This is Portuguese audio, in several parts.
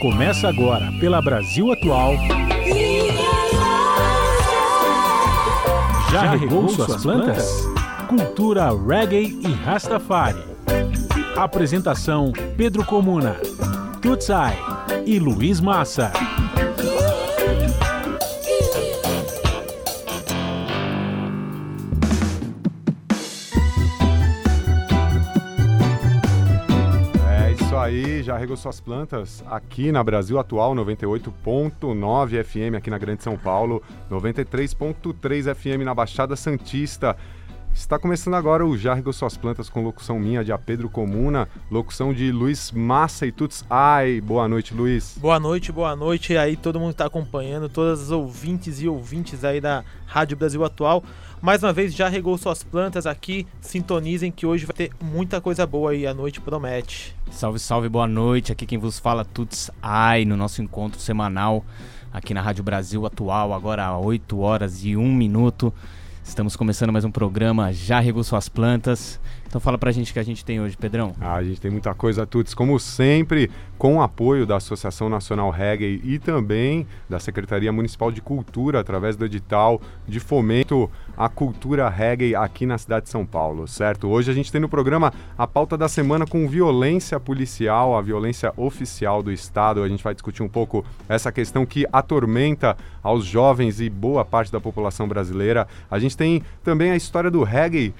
Começa agora pela Brasil Atual. Já regou suas plantas? Cultura reggae e Rastafari. Apresentação Pedro Comuna, Tutsai e Luiz Massa. Já regou suas plantas aqui na Brasil Atual 98.9 FM aqui na Grande São Paulo, 93.3 FM na Baixada Santista. Está começando agora o Já Regou Suas Plantas com locução minha de A Pedro Comuna, locução de Luiz Massa e Tuts Ai. Boa noite, Luiz. Boa noite, boa noite aí todo mundo está acompanhando, todas as ouvintes e ouvintes aí da Rádio Brasil Atual. Mais uma vez já regou suas plantas aqui, sintonizem que hoje vai ter muita coisa boa aí, a noite promete. Salve, salve, boa noite. Aqui quem vos fala Tuts Ai no nosso encontro semanal aqui na Rádio Brasil Atual, agora às 8 horas e 1 minuto. Estamos começando mais um programa Já Regou Suas Plantas. Então fala pra gente o que a gente tem hoje, Pedrão. Ah, a gente tem muita coisa, Tuts, como sempre, com o apoio da Associação Nacional Reggae e também da Secretaria Municipal de Cultura, através do edital de fomento à cultura reggae aqui na cidade de São Paulo, certo? Hoje a gente tem no programa a pauta da semana com violência policial, a violência oficial do Estado. A gente vai discutir um pouco essa questão que atormenta aos jovens e boa parte da população brasileira. A gente tem também a história do reggae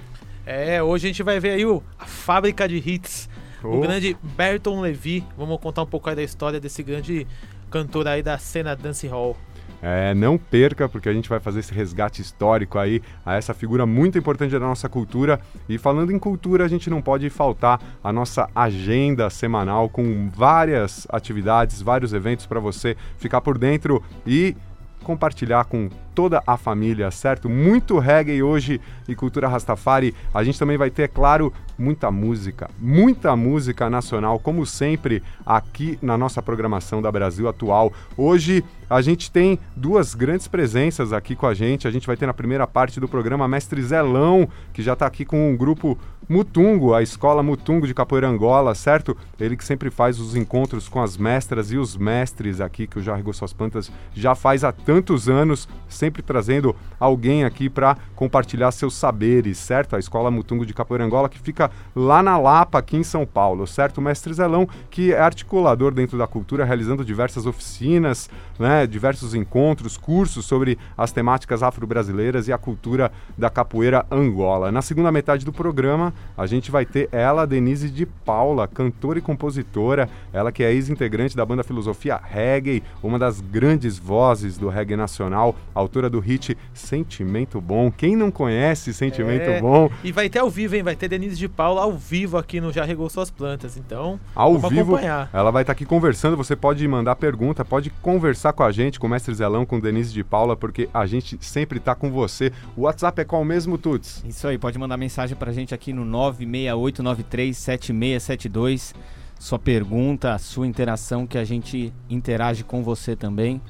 É, hoje a gente vai ver aí o, a fábrica de hits, Oh. o grande Berton Levy. Vamos contar um pouco aí da história desse grande cantor aí da cena dance hall. É, não perca, porque a gente vai fazer esse resgate histórico aí a essa figura muito importante da nossa cultura. E falando em cultura, a gente não pode faltar a nossa agenda semanal com várias atividades, vários eventos para você ficar por dentro e compartilhar com toda a família, certo? Muito reggae hoje e cultura Rastafari. A gente também vai ter, é claro, muita música, muita música nacional, como sempre, aqui na nossa programação da Brasil Atual. Hoje a gente tem duas grandes presenças aqui com a gente. A gente vai ter na primeira parte do programa Mestre Zelão, que já está aqui com um grupo Mutungo, a escola Mutungo de Capoeira Angola, certo? Ele que sempre faz os encontros com as mestras e os mestres aqui, que o Já Regou Suas Plantas já faz há tantos anos, sempre trazendo alguém aqui para compartilhar seus saberes, certo? A escola Mutungo de Capoeira Angola, que fica lá na Lapa, aqui em São Paulo, certo? O mestre Zelão, que é articulador dentro da cultura, realizando diversas oficinas, né? Diversos encontros, cursos sobre as temáticas afro-brasileiras e a cultura da capoeira Angola. Na segunda metade do programa, a gente vai ter ela, Denise de Paula, cantora e compositora, ela que é ex-integrante da banda Filosofia Reggae, uma das grandes vozes do reggae nacional, autora do hit Sentimento Bom. Quem não conhece Sentimento É, Bom? E vai ter ao vivo, hein? Vai ter Denise de Paula ao vivo aqui no Já Regou Suas Plantas. Então, Ao vivo, acompanhar. ela vai estar aqui conversando. Você pode mandar pergunta, pode conversar com a gente, com o Mestre Zelão, com Denise de Paula, porque a gente sempre está com você. O WhatsApp é qual mesmo, Tuts? Isso aí, pode mandar mensagem pra gente aqui no 968937672. Sua pergunta, sua interação, que a gente interage com você também.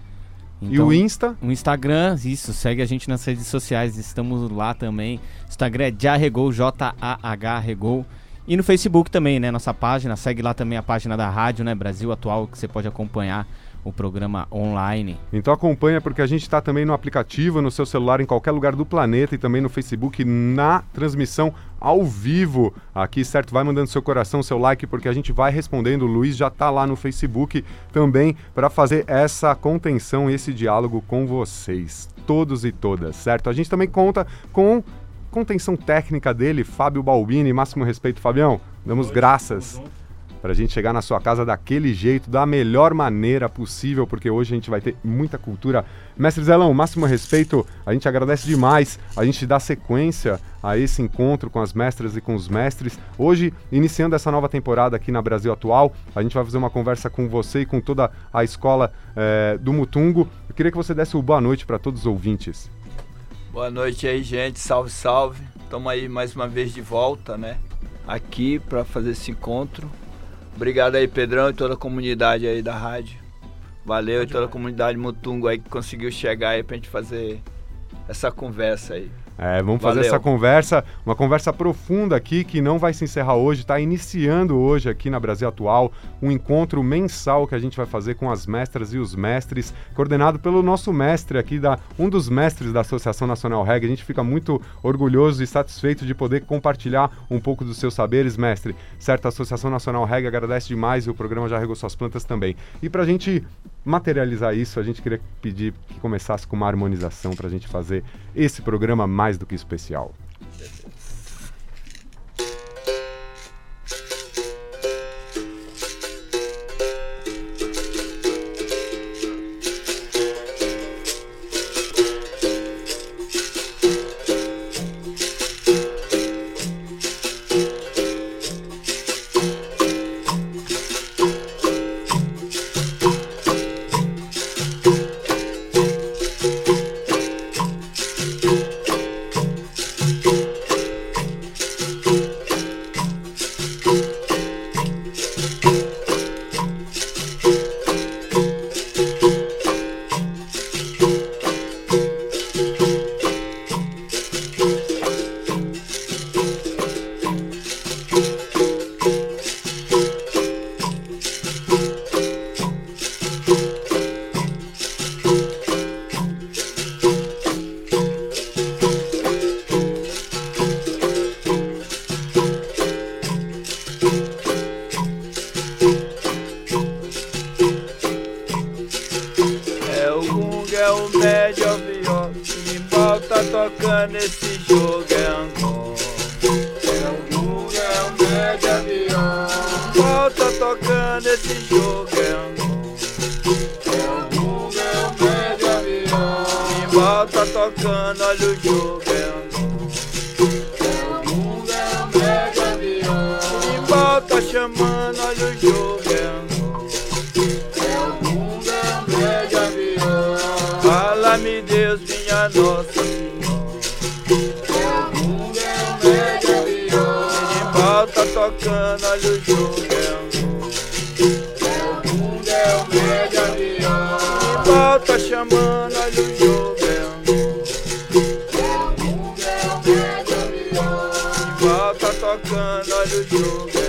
E Então, o Insta? O Instagram, isso, segue a gente nas redes sociais, estamos lá também. Instagram é Jarregou, J-A-H Regou. E no Facebook também, né? Nossa página, segue lá também a página da rádio, né? Brasil Atual, que você pode acompanhar o programa online. Então acompanha porque a gente está também no aplicativo, no seu celular, em qualquer lugar do planeta e também no Facebook na transmissão ao vivo aqui, certo? Vai mandando seu coração, seu like, porque a gente vai respondendo. O Luiz já está lá no Facebook também para fazer essa contenção, esse diálogo com vocês, todos e todas, certo? A gente também conta com contenção técnica dele, Fábio Balbini. Máximo respeito, Fabião. Damos graças para a gente chegar na sua casa daquele jeito, da melhor maneira possível, porque hoje a gente vai ter muita cultura. Mestre Zelão, máximo respeito, a gente agradece demais, a gente dá sequência a esse encontro com as mestras e com os mestres. Hoje, iniciando essa nova temporada aqui na Brasil Atual, a gente vai fazer uma conversa com você e com toda a escola eh, do Mutungo. Eu queria que você desse o boa noite para todos os ouvintes. Boa noite aí, gente. Salve, salve. Estamos aí mais uma vez de volta, né? Aqui para fazer esse encontro. Obrigado aí, Pedrão e toda a comunidade aí da rádio. Valeu e toda a comunidade Mutungo aí que conseguiu chegar aí pra gente fazer essa conversa aí. É, vamos fazer Valeu. essa conversa, uma conversa profunda aqui que não vai se encerrar hoje, está iniciando hoje aqui na Brasil Atual um encontro mensal que a gente vai fazer com as mestras e os mestres, coordenado pelo nosso mestre aqui, da, um dos mestres da Associação Nacional Reggae. A gente fica muito orgulhoso e satisfeito de poder compartilhar um pouco dos seus saberes, mestre. Certo, a Associação Nacional Reggae agradece demais e o programa já regou suas plantas também. E para a gente materializar isso, a gente queria pedir que começasse com uma harmonização para a gente fazer esse programa mais do que especial. Berimbau tá tocando, olha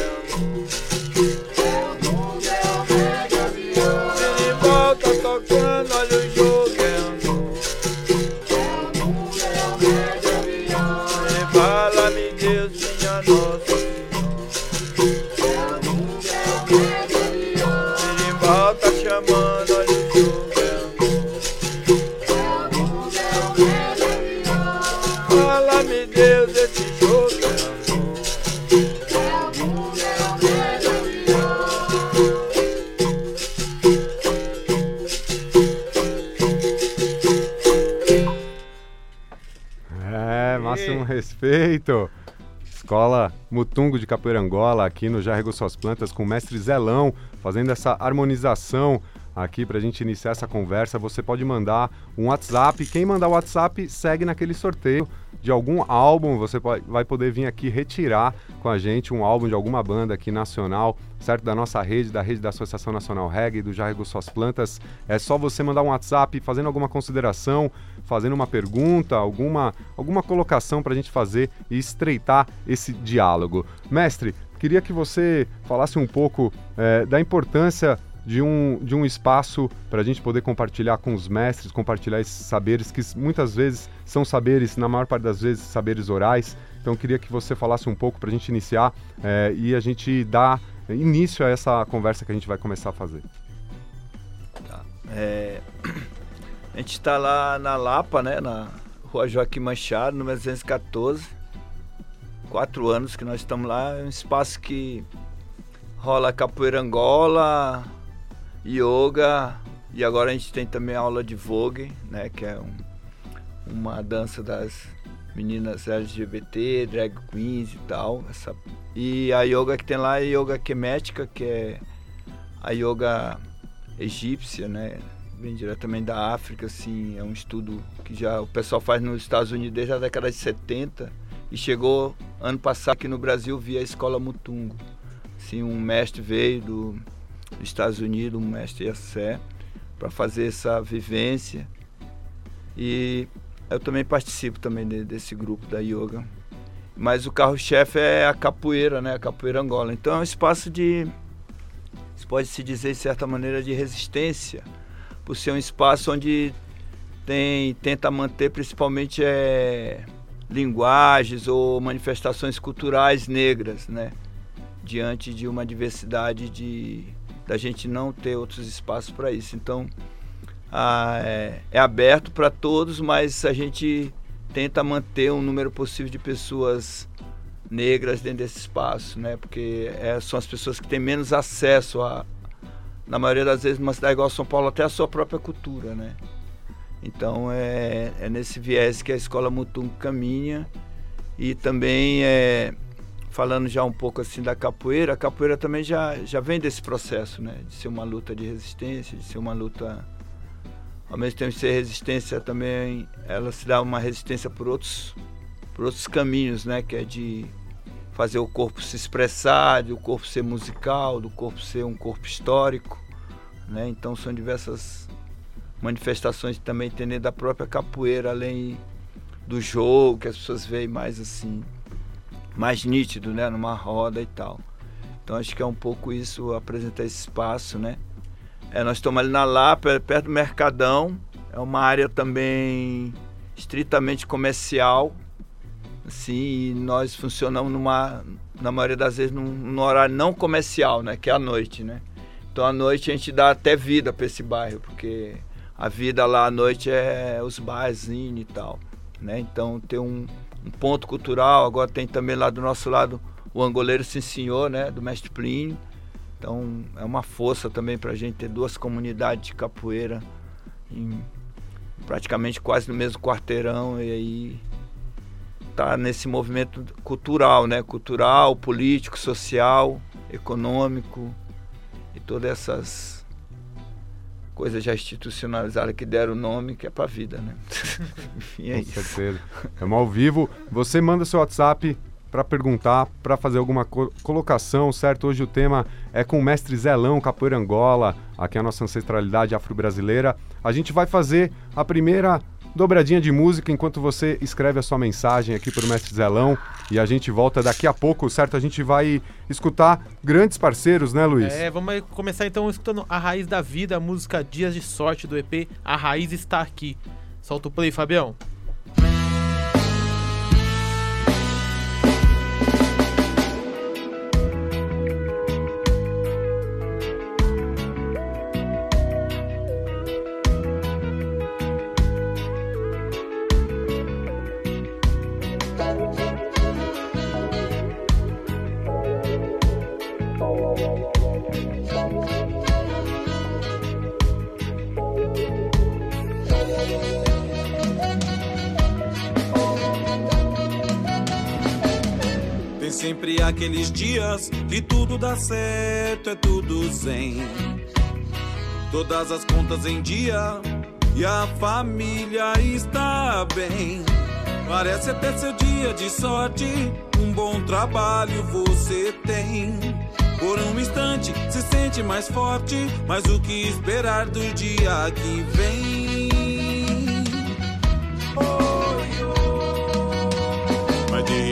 Escola Mutungo de Capoeira Angola, aqui no Já Regou Suas Plantas, com o mestre Zelão, fazendo essa harmonização aqui para a gente iniciar essa conversa. Você pode mandar um WhatsApp. Quem mandar o WhatsApp segue naquele sorteio de algum álbum. Você vai poder vir aqui retirar com a gente um álbum de alguma banda aqui nacional, certo? Da nossa rede, da rede da Associação Nacional Reggae, do Já Regou Suas Plantas. É só você mandar um WhatsApp fazendo alguma consideração, fazendo uma pergunta, alguma, alguma colocação para a gente fazer e estreitar esse diálogo. Mestre, queria que você falasse um pouco eh, da importância de um, de um espaço para a gente poder compartilhar com os mestres, compartilhar esses saberes que muitas vezes são saberes, na maior parte das vezes, saberes orais. Então, queria que você falasse um pouco para a gente iniciar eh, e a gente dar início a essa conversa que a gente vai começar a fazer. É, a gente está lá na Lapa, né, na Rua Joaquim Machado, número 214. Quatro anos que nós estamos lá. É um espaço que rola capoeira Angola, yoga e agora a gente tem também aula de vogue, né, que é um- uma dança das meninas LGBT, drag queens e tal. Essa, e a yoga que tem lá é yoga quemética, que é a yoga egípcia, né? Vem diretamente da África, assim, é um estudo que já o pessoal faz nos Estados Unidos desde a década de 70 e chegou ano passado aqui no Brasil via a escola Mutungo. Assim, um mestre veio do, dos Estados Unidos, um mestre Yassé, para fazer essa vivência. E Eu também participo também de, desse grupo da yoga. Mas o carro-chefe é a capoeira, né? A capoeira Angola. Então é um espaço de, pode-se dizer de certa maneira, de resistência, por ser um espaço onde tem, tenta manter principalmente é, linguagens ou manifestações culturais negras, né? Diante de uma diversidade de da gente não ter outros espaços para isso. Então, ah, é, é, aberto para todos, mas a gente tenta manter um número possível de pessoas negras dentro desse espaço, né? Porque é, são as pessoas que têm menos acesso a, na maioria das vezes, numa cidade igual São Paulo, até a sua própria cultura, né? Então é, é nesse viés que a escola Mutum caminha e também é, falando já um pouco assim da capoeira, a capoeira também já, já vem desse processo, né? De ser uma luta de resistência, de ser uma luta ao mesmo tempo de ser resistência também ela se dá uma resistência por outros por outros caminhos, né? Que é de fazer o corpo se expressar, de o corpo ser musical, do corpo ser um corpo histórico, né? Então são diversas manifestações também dentro da própria capoeira, além do jogo que as pessoas veem mais assim, mais nítido, né? Numa roda e tal. Então acho que é um pouco isso apresentar esse espaço, né? É, nós estamos ali na Lapa, perto do Mercadão. É uma área também estritamente comercial. Assim, e nós funcionamos numa, na maioria das vezes num, num, horário não comercial, né? Que é a noite, né? Então à noite a gente dá até vida para esse bairro, porque a vida lá à noite é os barzinhos e tal, né? Então tem um, um, ponto cultural, agora tem também lá do nosso lado o Angoleiro Sim Senhor, né? Do Mestre Plínio então é uma força também para a gente ter duas comunidades de capoeira em praticamente quase no mesmo quarteirão e aí tá nesse movimento cultural, né? Cultural, político, social, econômico todas essas coisas já institucionalizadas que deram o nome que é para a vida, né? Enfim, é Com isso. certeza. É ao vivo. Você manda seu WhatsApp para perguntar, para fazer alguma co colocação, certo? Hoje o tema é com o mestre Zelão, Capoeira Angola, aqui é a nossa ancestralidade afro-brasileira. A gente vai fazer a primeira dobradinha de música enquanto você escreve a sua mensagem aqui para o mestre Zelão e a gente volta daqui a pouco, certo? A gente vai escutar grandes parceiros, né, Luiz? É, vamos começar então escutando A Raiz da Vida, a música Dias de Sorte do EP A Raiz Está Aqui. Solta o play, Fabião. Que tudo dá certo, é tudo zen. Todas as contas em dia e a família está bem. Parece até seu dia de sorte, um bom trabalho você tem. Por um instante se sente mais forte, mas o que esperar do dia que vem?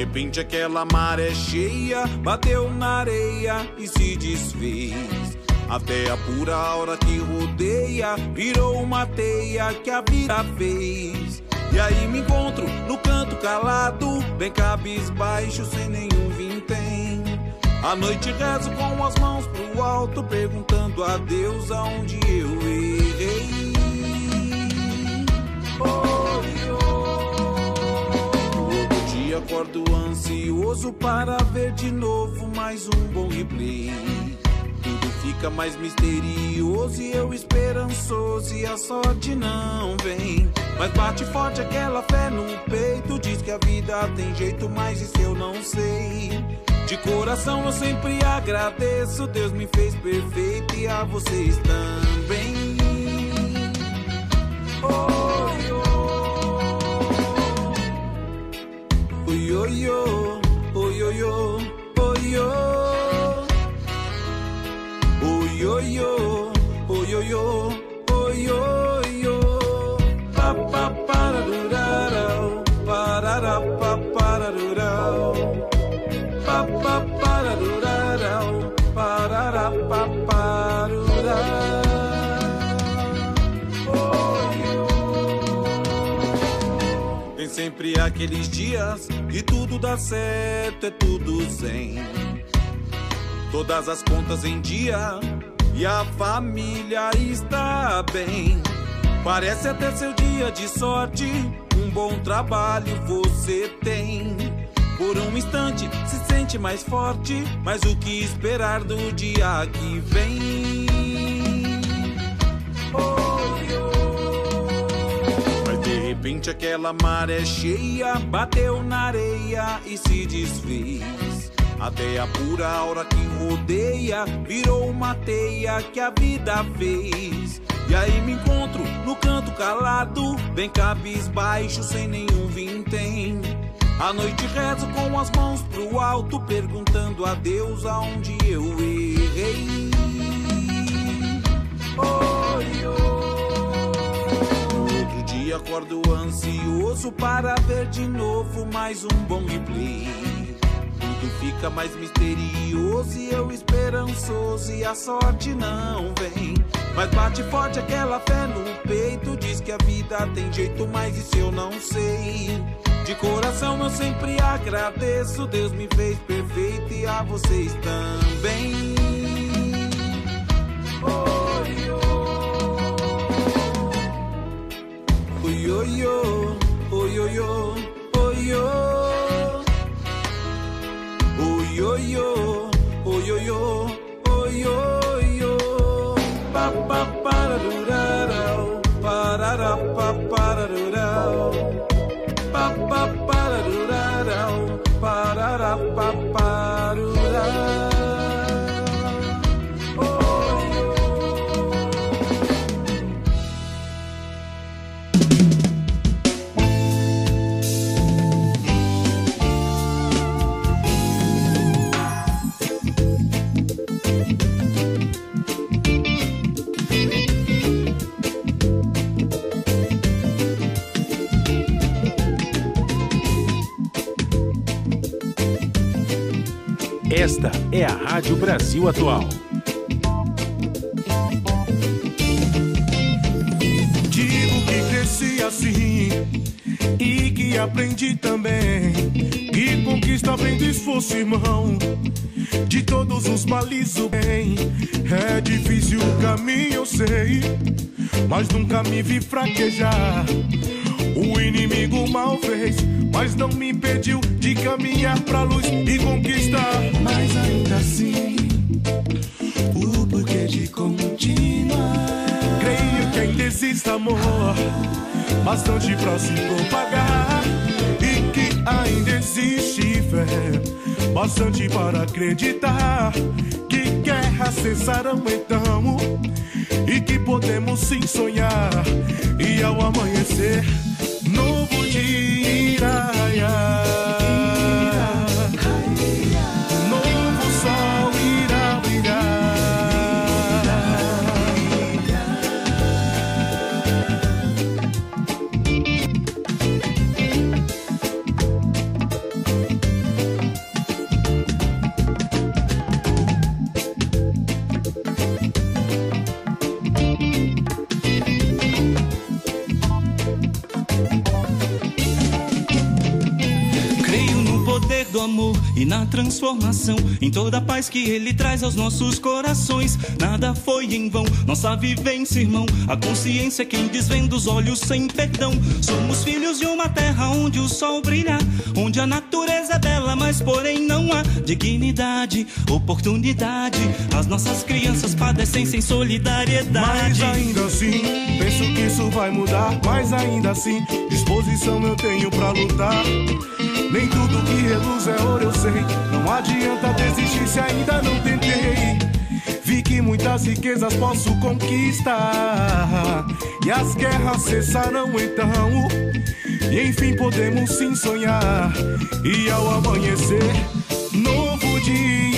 Repente aquela maré cheia bateu na areia e se desfez. Até a pura hora que rodeia virou uma teia que a vida fez. E aí me encontro no canto calado, bem cabisbaixo, sem nenhum vintém. À noite rezo com as mãos pro alto, perguntando a Deus aonde eu errei. Acordo ansioso para ver de novo mais um bom replay. Tudo fica mais misterioso e eu esperançoso e a sorte não vem. Mas bate forte aquela fé no peito, diz que a vida tem jeito, mas isso eu não sei. De coração eu sempre agradeço, Deus me fez perfeito e a vocês também. Oh, oh. Yo yo, oh yo yo, oh yo. Oh yo yo, Sempre aqueles dias que tudo dá certo, é tudo zen. Todas as contas em dia e a família está bem. Parece até seu dia de sorte, um bom trabalho você tem. Por um instante se sente mais forte, mas o que esperar do dia que vem? Repente aquela maré cheia bateu na areia e se desfez. Até a pura aura que rodeia virou uma teia que a vida fez. E aí me encontro no canto calado, bem cabisbaixo, sem nenhum vintém. À noite rezo com as mãos pro alto, perguntando a Deus aonde eu errei. Oi, oi. Acordo ansioso para ver de novo mais um bom replay. Tudo fica mais misterioso e eu esperançoso e a sorte não vem. Mas bate forte aquela fé no peito, diz que a vida tem jeito, mas isso eu não sei. De coração eu sempre agradeço, Deus me fez perfeito e a vocês também. Oi, oi, oi, oi, oi, oi, oi, oi. Oi, oi, oi, oi, oi, oi, oi, pa pa pararurarau, parara pa pararurau, Esta é a Rádio Brasil Atual. Digo que cresci assim e que aprendi também. Que conquista vem do esforço, irmão. De todos os males o bem. É difícil o caminho, eu sei. Mas nunca me vi fraquejar. O inimigo mal fez, mas não me impediu de caminhar pra luz e conquistar. Mas ainda assim, o porquê de continuar. Creio que ainda existe amor, bastante pra se propagar. E que ainda existe fé, bastante para acreditar. Que guerras cessarão então, e que podemos sim sonhar. E ao amanhecer, novo dia na transformação, em toda a paz que ele traz aos nossos corações. Nada foi em vão, nossa vivência, irmão. A consciência é quem desvenda os olhos sem perdão. Somos filhos de uma terra onde o sol brilha, onde a natureza é bela, mas porém não há dignidade, oportunidade. As nossas crianças padecem sem solidariedade. Mas ainda assim, penso que isso vai mudar. Mas ainda assim, disposição eu tenho pra lutar. Nem tudo que reluz é ouro, eu sei. Não adianta desistir se ainda não tentei. Vi que muitas riquezas posso conquistar. E as guerras cessarão então. E enfim podemos sim sonhar. E ao amanhecer, novo dia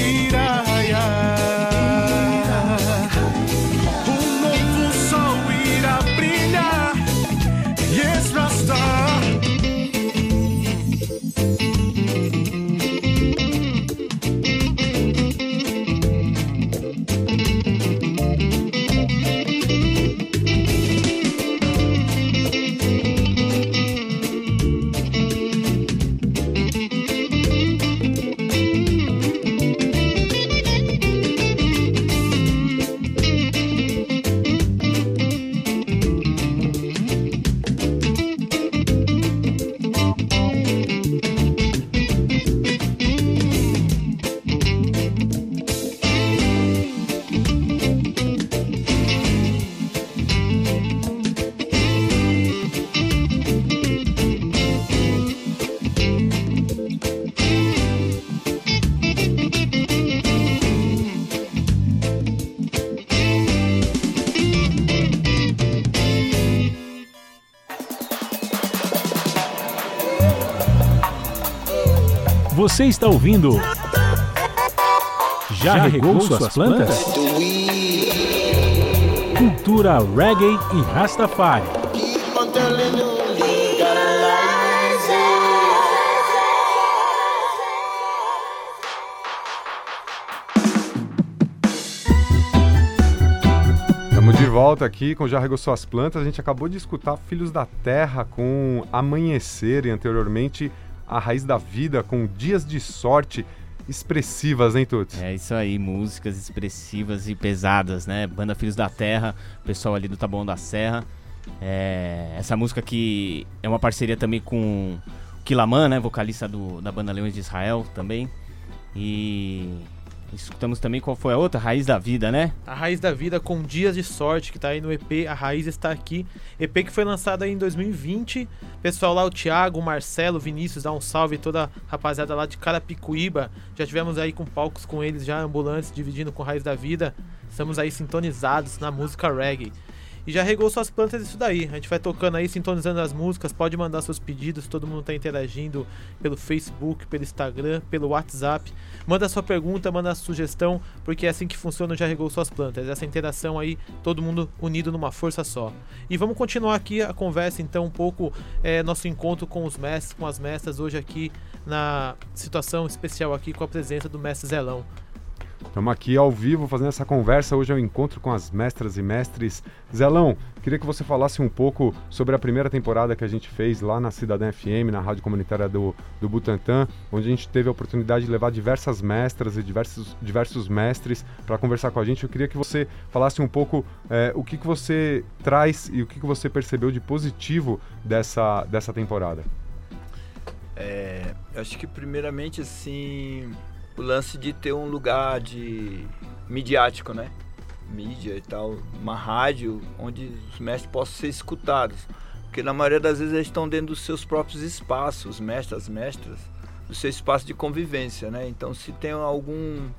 Você está ouvindo? Já regou suas plantas? Cultura reggae e Rastafari. Estamos de volta aqui com Já Regou Suas Plantas. A gente acabou de escutar Filhos da Terra com Amanhecer e anteriormente A Raiz da Vida com Dias de Sorte. Expressivas, hein, Tuts? É isso aí, músicas expressivas e pesadas, né? Banda Filhos da Terra, pessoal ali do Taboão da Serra. É, essa música que é uma parceria também com Kilaman, né? Vocalista do, da banda Leões de Israel também. E escutamos também qual foi a outra? Raiz da Vida, né? A Raiz da Vida com Dias de Sorte, que tá aí no EP A Raiz Está Aqui. EP que foi lançado aí em 2020. Pessoal lá, o Thiago, o Marcelo, o Vinícius, dá um salve toda a rapaziada lá de Carapicuíba. Já tivemos aí com palcos com eles, já ambulantes, dividindo com Raiz da Vida. Estamos aí sintonizados na música reggae. E já regou suas plantas isso daí. A gente vai tocando aí, sintonizando as músicas. Pode mandar seus pedidos, todo mundo tá interagindo pelo Facebook, pelo Instagram, pelo WhatsApp. Manda sua pergunta, manda a sugestão, porque é assim que funciona o Já Regou Suas Plantas. Essa interação aí, todo mundo unido numa força só. E vamos continuar aqui a conversa, então, um pouco é, nosso encontro com os mestres, com as mestras, hoje aqui na situação especial aqui com a presença do mestre Zelão. Estamos aqui ao vivo fazendo essa conversa. Hoje é o encontro com as mestras e mestres. Zelão, queria que você falasse um pouco sobre a primeira temporada que a gente fez lá na Cidadã FM, na rádio comunitária do, do Butantã, onde a gente teve a oportunidade de levar diversas mestras e diversos, diversos mestres para conversar com a gente. Eu queria que você falasse um pouco é, o que, que você traz e o que, que você percebeu de positivo dessa, dessa temporada. É, acho que primeiramente assim o lance de ter um lugar de midiático, né? Mídia e tal, uma rádio onde os mestres possam ser escutados. Porque na maioria das vezes eles estão dentro dos seus próprios espaços, os mestres, as mestras, do seu espaço de convivência, né? Então se tem algum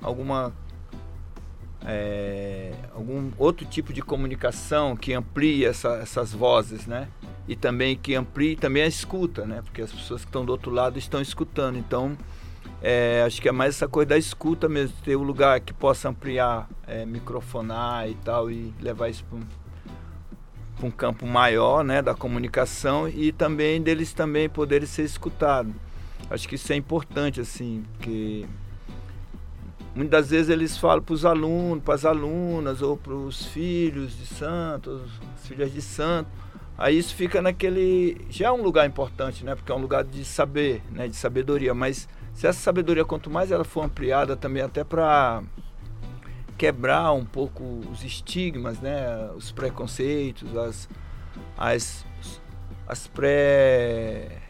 alguma é, algum outro tipo de comunicação que amplie essa, essas vozes, né? E também que amplie também a escuta, né? Porque as pessoas que estão do outro lado estão escutando. Então, é, acho que é mais essa coisa da escuta mesmo, ter um lugar que possa ampliar, é, microfonar e tal, e levar isso para um, um, campo maior né, da comunicação e também deles também poderem ser escutados. Acho que isso é importante, assim, porque muitas vezes eles falam para os alunos, para as alunas, ou para os filhos de santos, as filhas de santo. Aí isso fica naquele. Já é um lugar importante, né? Porque é um lugar de saber, né? De sabedoria, mas se essa sabedoria, quanto mais ela for ampliada também até para quebrar um pouco os estigmas, né, os preconceitos, as, as, as pré.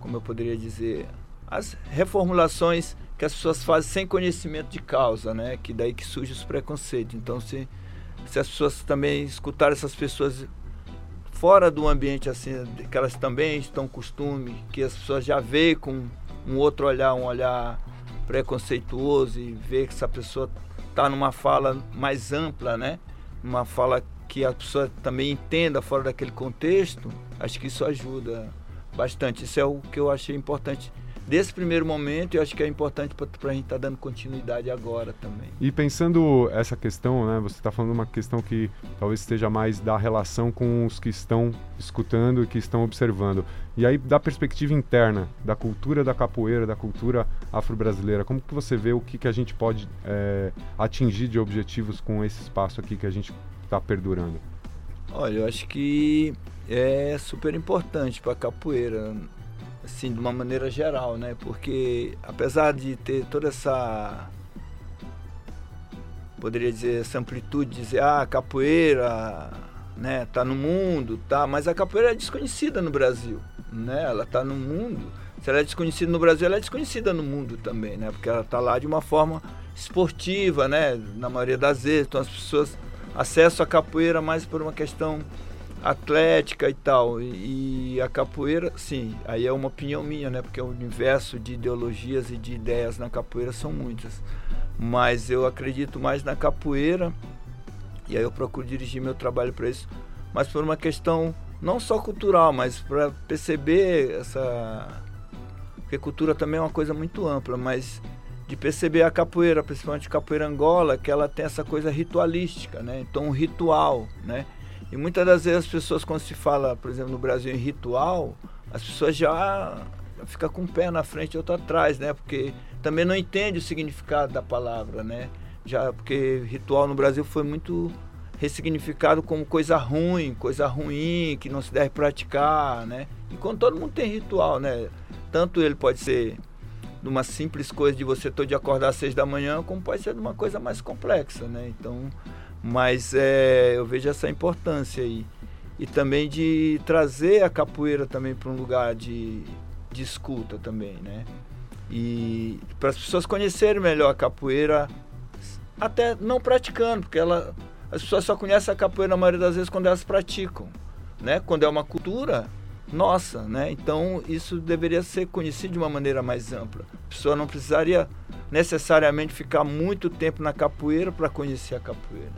Como eu poderia dizer? As reformulações que as pessoas fazem sem conhecimento de causa, né? Que daí que surge os preconceitos. Então, se, se as pessoas também escutarem essas pessoas fora do ambiente assim, que elas também estão costume, que as pessoas já veem com um outro olhar, um olhar preconceituoso e ver que essa pessoa está numa fala mais ampla, né? Uma fala que a pessoa também entenda fora daquele contexto, acho que isso ajuda bastante. Isso é o que eu achei importante desse primeiro momento, eu acho que é importante para a gente estar tá dando continuidade agora também. E pensando essa questão, né, você está falando uma questão que talvez esteja mais da relação com os que estão escutando e que estão observando. E aí, da perspectiva interna, da cultura da capoeira, da cultura afro-brasileira, como que você vê o que, que a gente pode é, atingir de objetivos com esse espaço aqui que a gente está perdurando? Olha, eu acho que é super importante para a capoeira assim, de uma maneira geral, né? Porque apesar de ter toda essa poderia dizer essa amplitude, dizer ah, capoeira, né, tá no mundo, tá, mas a capoeira é desconhecida no Brasil, né? Ela tá no mundo. Se ela é desconhecida no Brasil, ela é desconhecida no mundo também, né? Porque ela tá lá de uma forma esportiva, né? Na maioria das vezes, então as pessoas acessam a capoeira mais por uma questão atlética e tal. E, a capoeira, sim, aí é uma opinião minha, né? Porque o universo de ideologias e de ideias na capoeira são muitas. Mas eu acredito mais na capoeira, e aí eu procuro dirigir meu trabalho para isso, mas por uma questão não só cultural, mas para perceber essa porque cultura também é uma coisa muito ampla, mas de perceber a capoeira, principalmente a capoeira angola, que ela tem essa coisa ritualística, né? Então, um ritual, né? E muitas das vezes as pessoas, quando se fala, por exemplo, no Brasil em ritual, as pessoas já, ficam com um pé na frente e outro atrás, né? Porque também não entende o significado da palavra, né? Já, porque ritual no Brasil foi muito ressignificado como coisa ruim, coisa ruim, que não se deve praticar, né? Enquanto todo mundo tem ritual, né? Tanto ele pode ser de uma simples coisa de você todo de acordar às seis da manhã, como pode ser de uma coisa mais complexa, né? Então, mas é, eu vejo essa importância aí. E também de trazer a capoeira também para um lugar de, de escuta também, né? E para as pessoas conhecerem melhor a capoeira, até não praticando, porque ela, as pessoas só conhecem a capoeira na maioria das vezes quando elas praticam, né? Quando é uma cultura, nossa, né? Então isso deveria ser conhecido de uma maneira mais ampla. A pessoa não precisaria necessariamente ficar muito tempo na capoeira para conhecer a capoeira,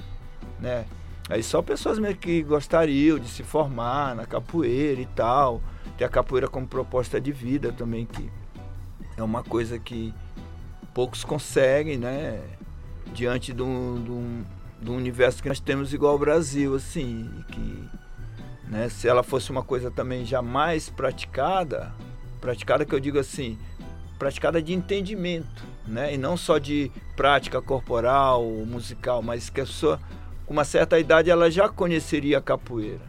né? Aí só pessoas mesmo que gostariam de se formar na capoeira e tal, ter a capoeira como proposta de vida também que é uma coisa que poucos conseguem, né? Diante de um, universo que nós temos igual ao Brasil, assim, que né? Se ela fosse uma coisa também jamais praticada, praticada que eu digo assim, praticada de entendimento, né? E não só de prática corporal, musical, mas que a pessoa com uma certa idade ela já conheceria a capoeira,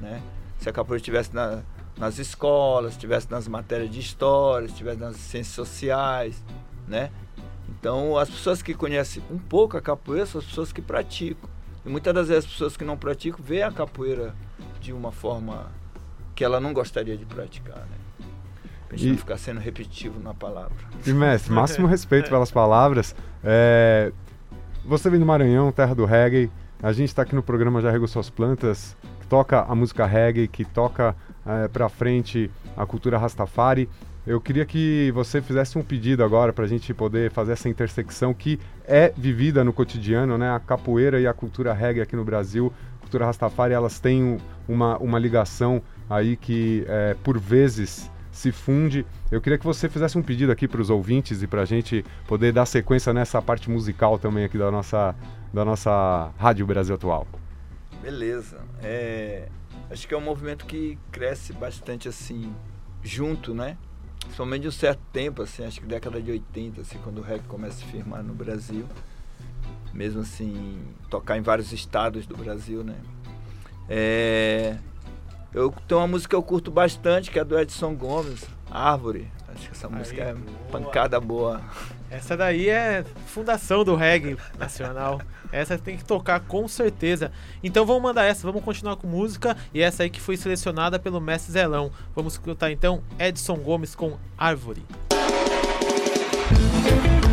né? Se a capoeira estivesse na, nas escolas, estivesse nas matérias de história, estivesse nas ciências sociais, né? Então, as pessoas que conhecem um pouco a capoeira são as pessoas que praticam. E muitas das vezes as pessoas que não praticam veem a capoeira de uma forma que ela não gostaria de praticar, né? Pra gente E- não ficar sendo repetitivo na palavra. E, mestre, máximo respeito pelas palavras. É, Você vem do Maranhão, terra do reggae. A gente está aqui no programa Já Regou Suas Plantas, que toca a música reggae, que toca é, pra frente a cultura Rastafari. Eu queria que você fizesse um pedido agora para a gente poder fazer essa intersecção que é vivida no cotidiano, né? A capoeira e a cultura reggae aqui no Brasil, a cultura Rastafari, elas têm um- uma, uma ligação aí que é, por vezes se funde. Eu queria que você fizesse um pedido aqui para os ouvintes e para a gente poder dar sequência nessa parte musical também aqui da nossa, da nossa Rádio Brasil Atual. Beleza. É, acho que é um movimento que cresce bastante assim, junto, né? Somente de um certo tempo, assim, acho que década de 80, assim, quando o reggae começa a se firmar no Brasil. Mesmo assim, tocar em vários estados do Brasil, né? É, eu tenho uma música que eu curto bastante, que é do Edson Gomes, Árvore. Acho que essa música é boa. pancada boa. Essa daí é fundação do reggae nacional. Essa tem que tocar com certeza. Então vamos mandar essa, vamos continuar com música. E essa aí que foi selecionada pelo Mestre Zelão. Vamos escutar então Edson Gomes com Árvore. Vem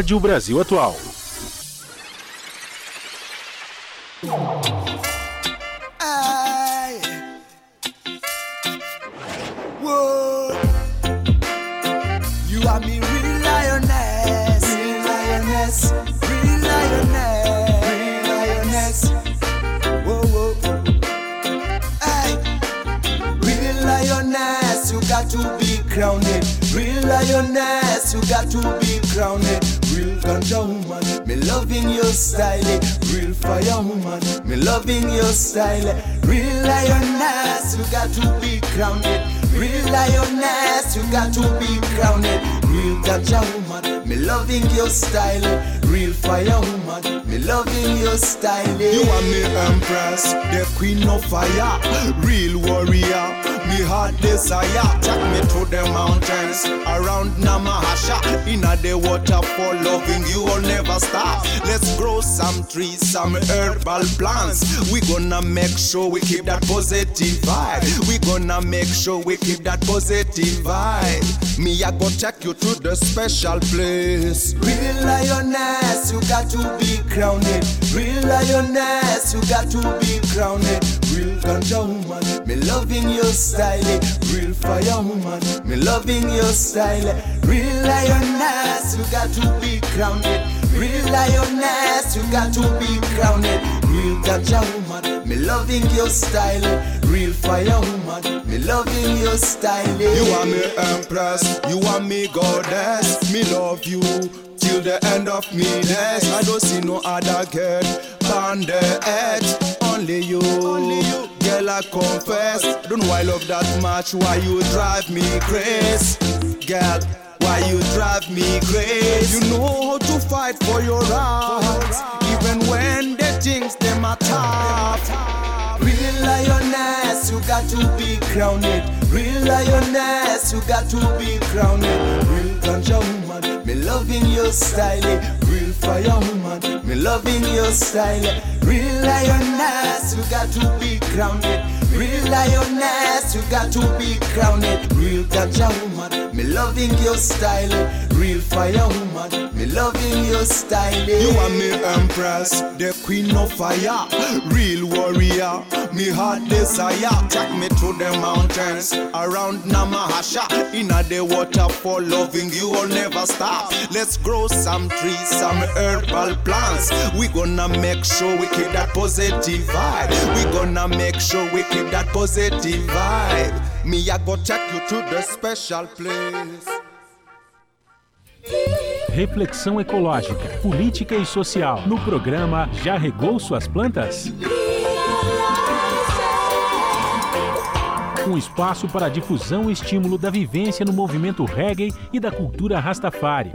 Rádio Brasil Atual. Style. Real lioness, you got to be crowned. Real lioness, you got to be crowned. Real ganja woman, me loving your style. Real fire woman, me loving your style. You are me empress, the queen of fire, real warrior. Me heart desire, take me to the mountains around Namahasha. Inna the waterfall, loving you will never stop. Let's grow some trees, some herbal plants. We gonna make sure we keep that positive vibe. We gonna make sure we keep that positive vibe. Me, I go take you to the special place. Real lioness, you got to be crowned. Real lioness, you got to be crowned. Real ganja woman, me loving your style. Eh. Real fire woman, me loving your style. Eh. Real lioness, you got to be crowned. Real lioness, you got to be crowned. Real ganja woman, me loving your style. Eh. Real fire woman, me loving your style. You are me empress, you are me goddess. Me love you till the end of me days. I don't see no other girl on the edge. Only you, only you. Girl, I confess. Don't know I love that much. Why you drive me crazy, girl? Why you drive me crazy? You know how to fight for your rights, even when the things them are tough. Real lioness, you got to be crowned. Real lioness, you got to be crowned. Real ganja woman, me loving your style. Real fire woman, me loving your style. Real lioness, you got to be crowned. Real lioness, you got to be crowned. Real ganja woman, me loving your style. Real fire woman, me loving your style. You are me empress, the queen of fire, real warrior. Me heart desire, take me to the mountains around Namahasha. Inna the waterfall, loving you will never stop. Let's grow some trees, some herbal plants. We gonna make sure we keep that positive vibe. We gonna make sure we keep that positive vibe. Me, I go take you to the special place. Reflexão ecológica, política e social. No programa Já Regou Suas Plantas? Um espaço para a difusão e estímulo da vivência no movimento reggae e da cultura Rastafari.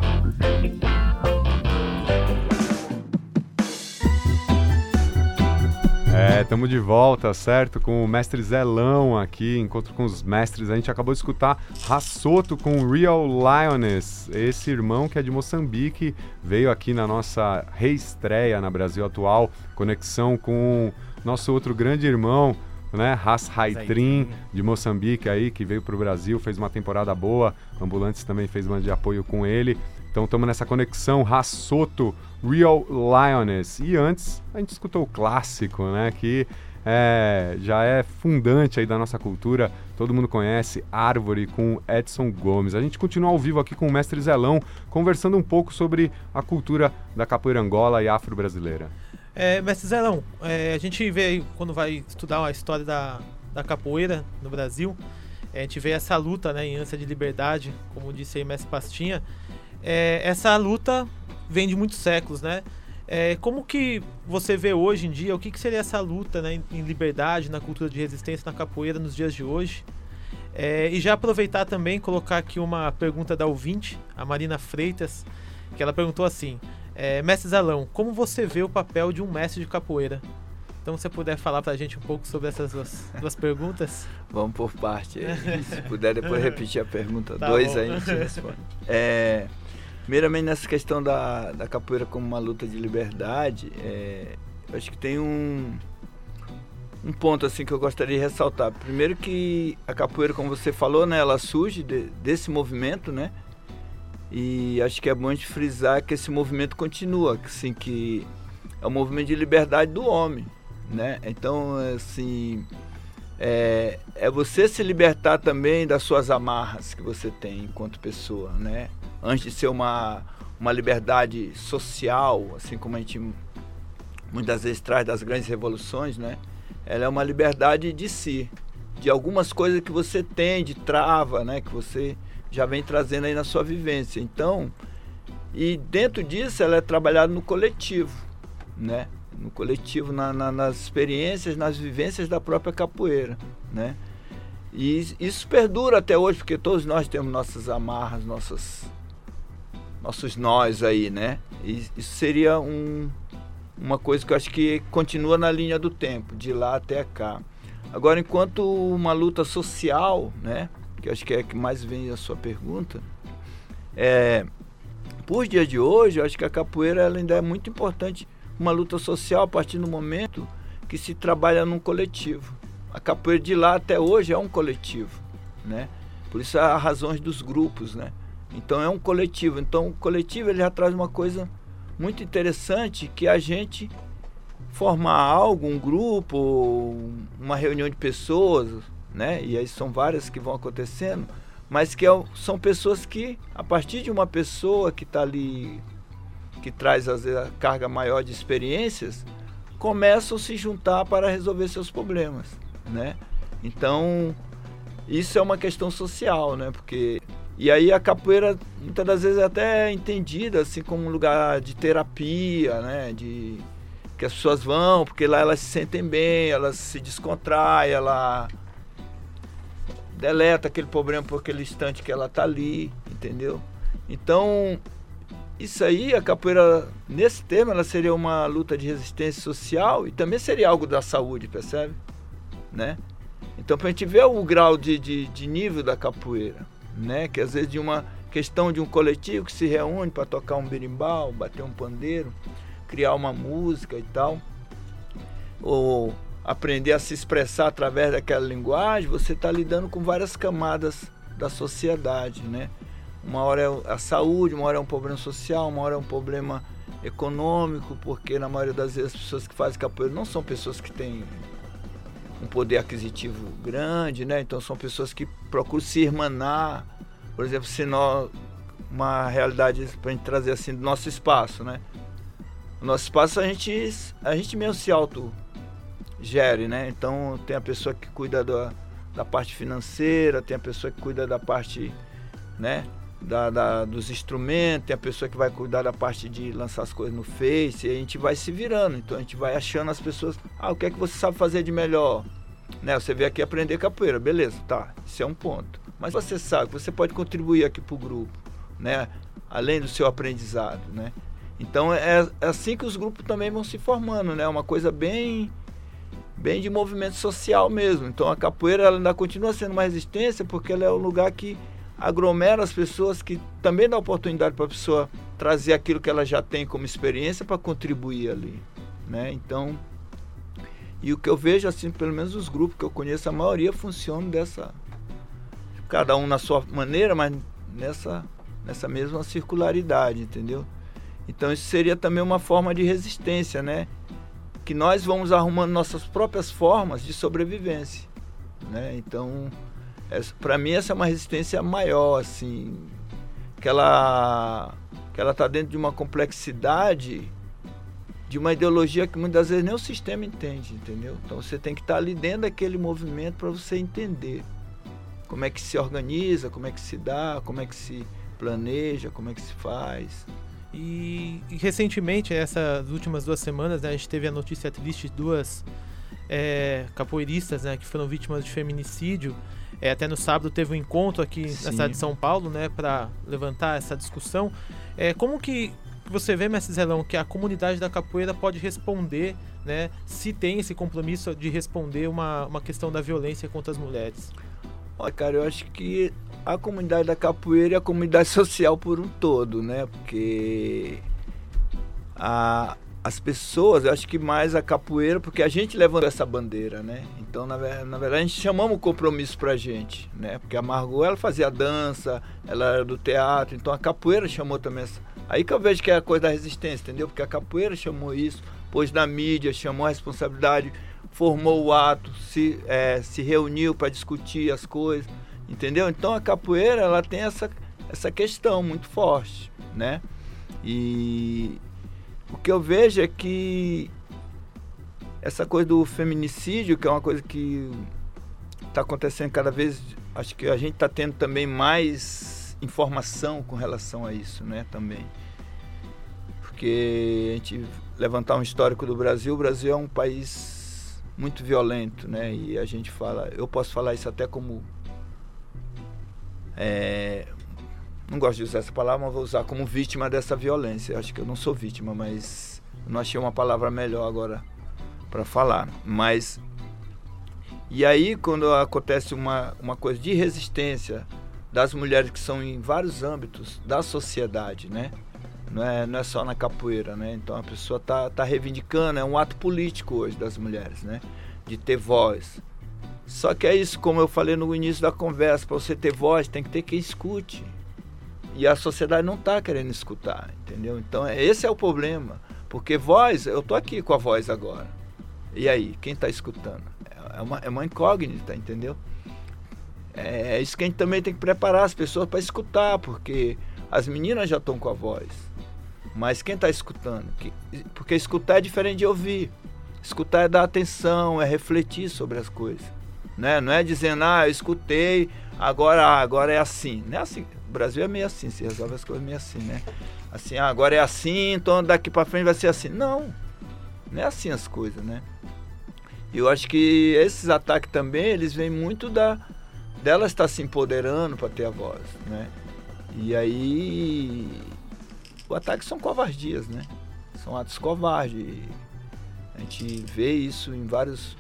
É, estamos de volta, certo? Com o mestre Zelão aqui, encontro com os mestres. A gente acabou de escutar Rassoto com Real Lioness, esse irmão que é de Moçambique, veio aqui na nossa reestreia na Brasil Atual, conexão com nosso outro grande irmão, né, Ras Haitrin, de Moçambique aí, que veio para o Brasil, fez uma temporada boa, Ambulantes também fez uma de apoio com ele. Então estamos nessa conexão Rassoto, Real Lioness. E antes a gente escutou o clássico, né, que é, já é fundante aí da nossa cultura, todo mundo conhece, Árvore com Edson Gomes. A gente continua ao vivo aqui com o mestre Zelão, conversando um pouco sobre a cultura da capoeira angola e afro-brasileira. É, mestre Zelão, é, a gente vê aí, quando vai estudar a história da, da capoeira no Brasil, é, a gente vê essa luta né, em ânsia de liberdade, como disse aí mestre Pastinha. É, essa luta vem de muitos séculos, né? É, como que você vê hoje em dia, o que, que seria essa luta né, em, liberdade, na cultura de resistência na capoeira nos dias de hoje? É, e já aproveitar também, colocar aqui uma pergunta da ouvinte, a Marina Freitas, que ela perguntou assim, é, Mestre Zalão, como você vê o papel de um mestre de capoeira? Então, se você puder falar pra gente um pouco sobre essas duas, duas perguntas. Vamos por parte. Se puder depois repetir a pergunta Tá 2 bom. aí, a gente responde. É, primeiramente, nessa questão da, da capoeira como uma luta de liberdade, é, eu acho que tem um, um ponto assim que eu gostaria de ressaltar. Primeiro que a capoeira, como você falou, né, ela surge de- desse movimento, né? E acho que é bom gente frisar que esse movimento continua, assim, que é o movimento de liberdade do homem, né? Então, assim, é, é você se libertar também das suas amarras que você tem enquanto pessoa, né? Antes de ser uma, uma liberdade social, assim como a gente muitas vezes traz das grandes revoluções, né? Ela é uma liberdade de si, de algumas coisas que você tem, de trava, né? Que você já vem trazendo aí na sua vivência. Então, e dentro disso ela é trabalhada no coletivo, né? No coletivo, na, na, nas experiências, nas vivências da própria capoeira, né? E isso perdura até hoje, porque todos nós temos nossas amarras, nossas, nossos nós aí, né? E isso seria um, uma coisa que eu acho que continua na linha do tempo, de lá até cá. Agora, enquanto uma luta social, né? Que eu acho que é que mais vem a sua pergunta, é, por dia de hoje, eu acho que a capoeira ela ainda é muito importante, uma luta social a partir do momento que se trabalha num coletivo. A capoeira de lá até hoje é um coletivo, né? Por isso há razões dos grupos, né? Então é um coletivo. Então o coletivo ele já traz uma coisa muito interessante que a gente formar algo, um grupo, uma reunião de pessoas, né? E aí são várias que vão acontecendo, mas que é, são pessoas que, a partir de uma pessoa que está ali, que traz às vezes a carga maior de experiências, começam a se juntar para resolver seus problemas, né? Então, isso é uma questão social, né? Porque e aí a capoeira muitas das vezes é até entendida assim como um lugar de terapia, né? De que as pessoas vão porque lá elas se sentem bem, elas se descontraem, ela deleta aquele problema por aquele instante que ela tá ali, entendeu? Então isso aí, a capoeira, nesse tema, ela seria uma luta de resistência social e também seria algo da saúde, percebe? Né? Então, para a gente ver o grau de, de, de nível da capoeira né? Que às vezes de uma questão de um coletivo que se reúne para tocar um berimbau, bater um pandeiro, criar uma música e tal, ou aprender a se expressar através daquela linguagem, você está lidando com várias camadas da sociedade, né? Uma hora é a saúde, uma hora é um problema social, uma hora é um problema econômico, porque na maioria das vezes as pessoas que fazem capoeira não são pessoas que têm um poder aquisitivo grande, né? Então são pessoas que procuram se irmanar. Por exemplo, se nós, uma realidade para gente trazer assim do nosso espaço, né? O nosso espaço a gente, a gente mesmo se auto gere, né? Então tem a pessoa que cuida da, da parte financeira, tem a pessoa que cuida da parte, né? Da, da, dos instrumentos, tem a pessoa que vai cuidar da parte de lançar as coisas no Face, e a gente vai se virando. Então a gente vai achando as pessoas, ah, o que é que você sabe fazer de melhor? Né, você veio aqui aprender capoeira, beleza, tá, isso é um ponto. Mas você sabe, você pode contribuir aqui para o grupo, né? Além do seu aprendizado, né? Então é, é assim que os grupos também vão se formando, né? Uma coisa bem bem de movimento social mesmo. Então a capoeira ela ainda continua sendo uma resistência porque ela é um lugar que aglomera as pessoas que também dá oportunidade para a pessoa trazer aquilo que ela já tem como experiência para contribuir ali, né? Então, e o que eu vejo assim, pelo menos os grupos que eu conheço, a maioria funcionam dessa cada um na sua maneira, mas nessa nessa mesma circularidade, entendeu? Então isso seria também uma forma de resistência, né? Que nós vamos arrumando nossas próprias formas de sobrevivência, né? Então, para mim essa é uma resistência maior assim que ela que ela está dentro de uma complexidade de uma ideologia que muitas vezes nem o sistema entende entendeu? Então você tem que estar tá ali dentro daquele movimento para você entender como é que se organiza como é que se dá como é que se planeja como é que se faz. E, e recentemente essas últimas duas semanas né, a gente teve a notícia triste de duas é, capoeiristas né, que foram vítimas de feminicídio é, até no sábado teve um encontro aqui Sim. na cidade de São Paulo, né, para levantar essa discussão. É, como que você vê, Mestre Zelão, que a comunidade da capoeira pode responder, né, se tem esse compromisso de responder uma, uma questão da violência contra as mulheres? Olha, cara, eu acho que a comunidade da capoeira é a comunidade social por um todo, né? Porque a, as pessoas, eu acho que mais a capoeira, porque a gente levantou essa bandeira, né? Então, na, na verdade, a gente chamamos o compromisso pra gente, né? Porque a Margot, ela fazia dança, ela era do teatro, então a capoeira chamou também essa. Aí que eu vejo que é a coisa da resistência, entendeu? Porque a capoeira chamou isso, pôs na mídia, chamou a responsabilidade, formou o ato, se, eh, se reuniu para discutir as coisas, entendeu? Então a capoeira, ela tem essa, essa questão muito forte, né? E o que eu vejo é que essa coisa do feminicídio, que é uma coisa que está acontecendo cada vez, acho que a gente está tendo também mais informação com relação a isso, né, também. Porque a gente levantar um histórico do Brasil, o Brasil é um país muito violento, né, e a gente fala, eu posso falar isso até como é, não gosto de usar essa palavra, mas vou usar como vítima dessa violência. Acho que eu não sou vítima, mas não achei uma palavra melhor agora para falar. Mas e aí quando acontece uma, uma coisa de resistência das mulheres que são em vários âmbitos da sociedade, né? Não é, não é só na capoeira, né? Então a pessoa tá, tá reivindicando, é um ato político hoje das mulheres, né? De ter voz. Só que é isso, como eu falei no início da conversa, para você ter voz, tem que ter quem escute. E a sociedade não está querendo escutar, entendeu? Então é- esse é o problema. Porque voz, eu tô aqui com a voz agora. E aí, quem está escutando? É uma, é uma incógnita, entendeu? É, é isso que a gente também tem que preparar as pessoas para escutar, porque as meninas já estão com a voz. Mas quem está escutando? Que- Porque escutar é diferente de ouvir. Escutar é dar atenção, é refletir sobre as coisas. Né? Não é dizendo, ah, eu escutei, agora, ah, agora é assim. Não é assim. Brasil é meio assim, se resolve as coisas meio assim, né? Assim, ah, agora é assim, então daqui para frente vai ser assim. Não, não é assim as coisas, né? Eu acho que esses ataques também, eles vêm muito da dela estar se empoderando para ter a voz, né? E aí o ataque são covardias, né? São atos covardes. A gente vê isso em vários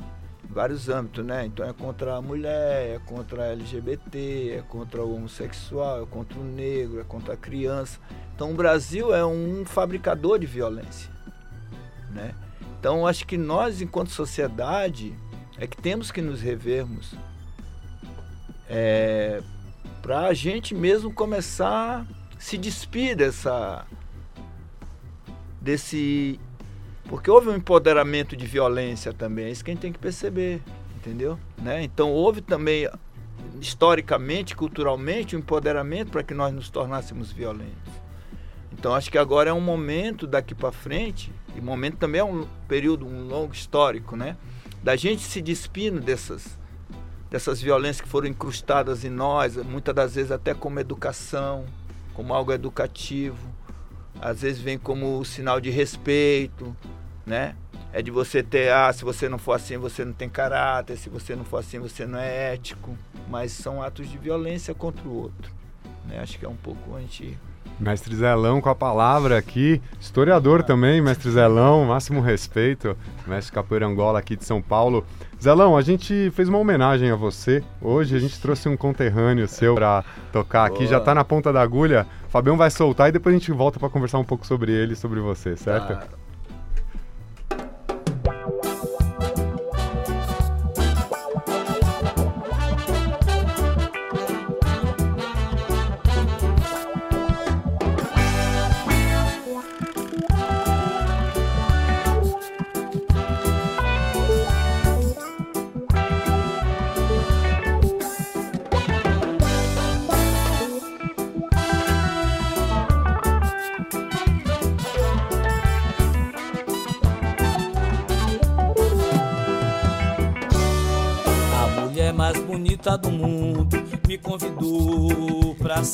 vários âmbitos, né? Então é contra a mulher, é contra a LGBT, é contra o homossexual, é contra o negro, é contra a criança. Então o Brasil é um fabricador de violência, né? Então acho que nós, enquanto sociedade, é que temos que nos revermos é, para a gente mesmo começar a se despir dessa desse porque houve um empoderamento de violência também, é isso que a gente tem que perceber, entendeu? Né? Então houve também historicamente, culturalmente, um empoderamento para que nós nos tornássemos violentos. Então acho que agora é um momento daqui para frente, e momento também é um período, um longo histórico, né? Da gente se despindo dessas dessas violências que foram incrustadas em nós, muitas das vezes até como educação, como algo educativo, às vezes vem como sinal de respeito, né? É de você ter, ah, se você não for assim, você não tem caráter, se você não for assim, você não é ético, mas são atos de violência contra o outro, né? Acho que é um pouco a gente Mestre Zelão com a palavra aqui, historiador também, Mestre Zelão, máximo respeito, Mestre Capoeira Angola aqui de São Paulo. Zelão, a gente fez uma homenagem a você. Hoje a gente trouxe um conterrâneo seu para tocar aqui, Boa. já tá na ponta da agulha. Fabião vai soltar e depois a gente volta para conversar um pouco sobre ele e sobre você, certo? Tá.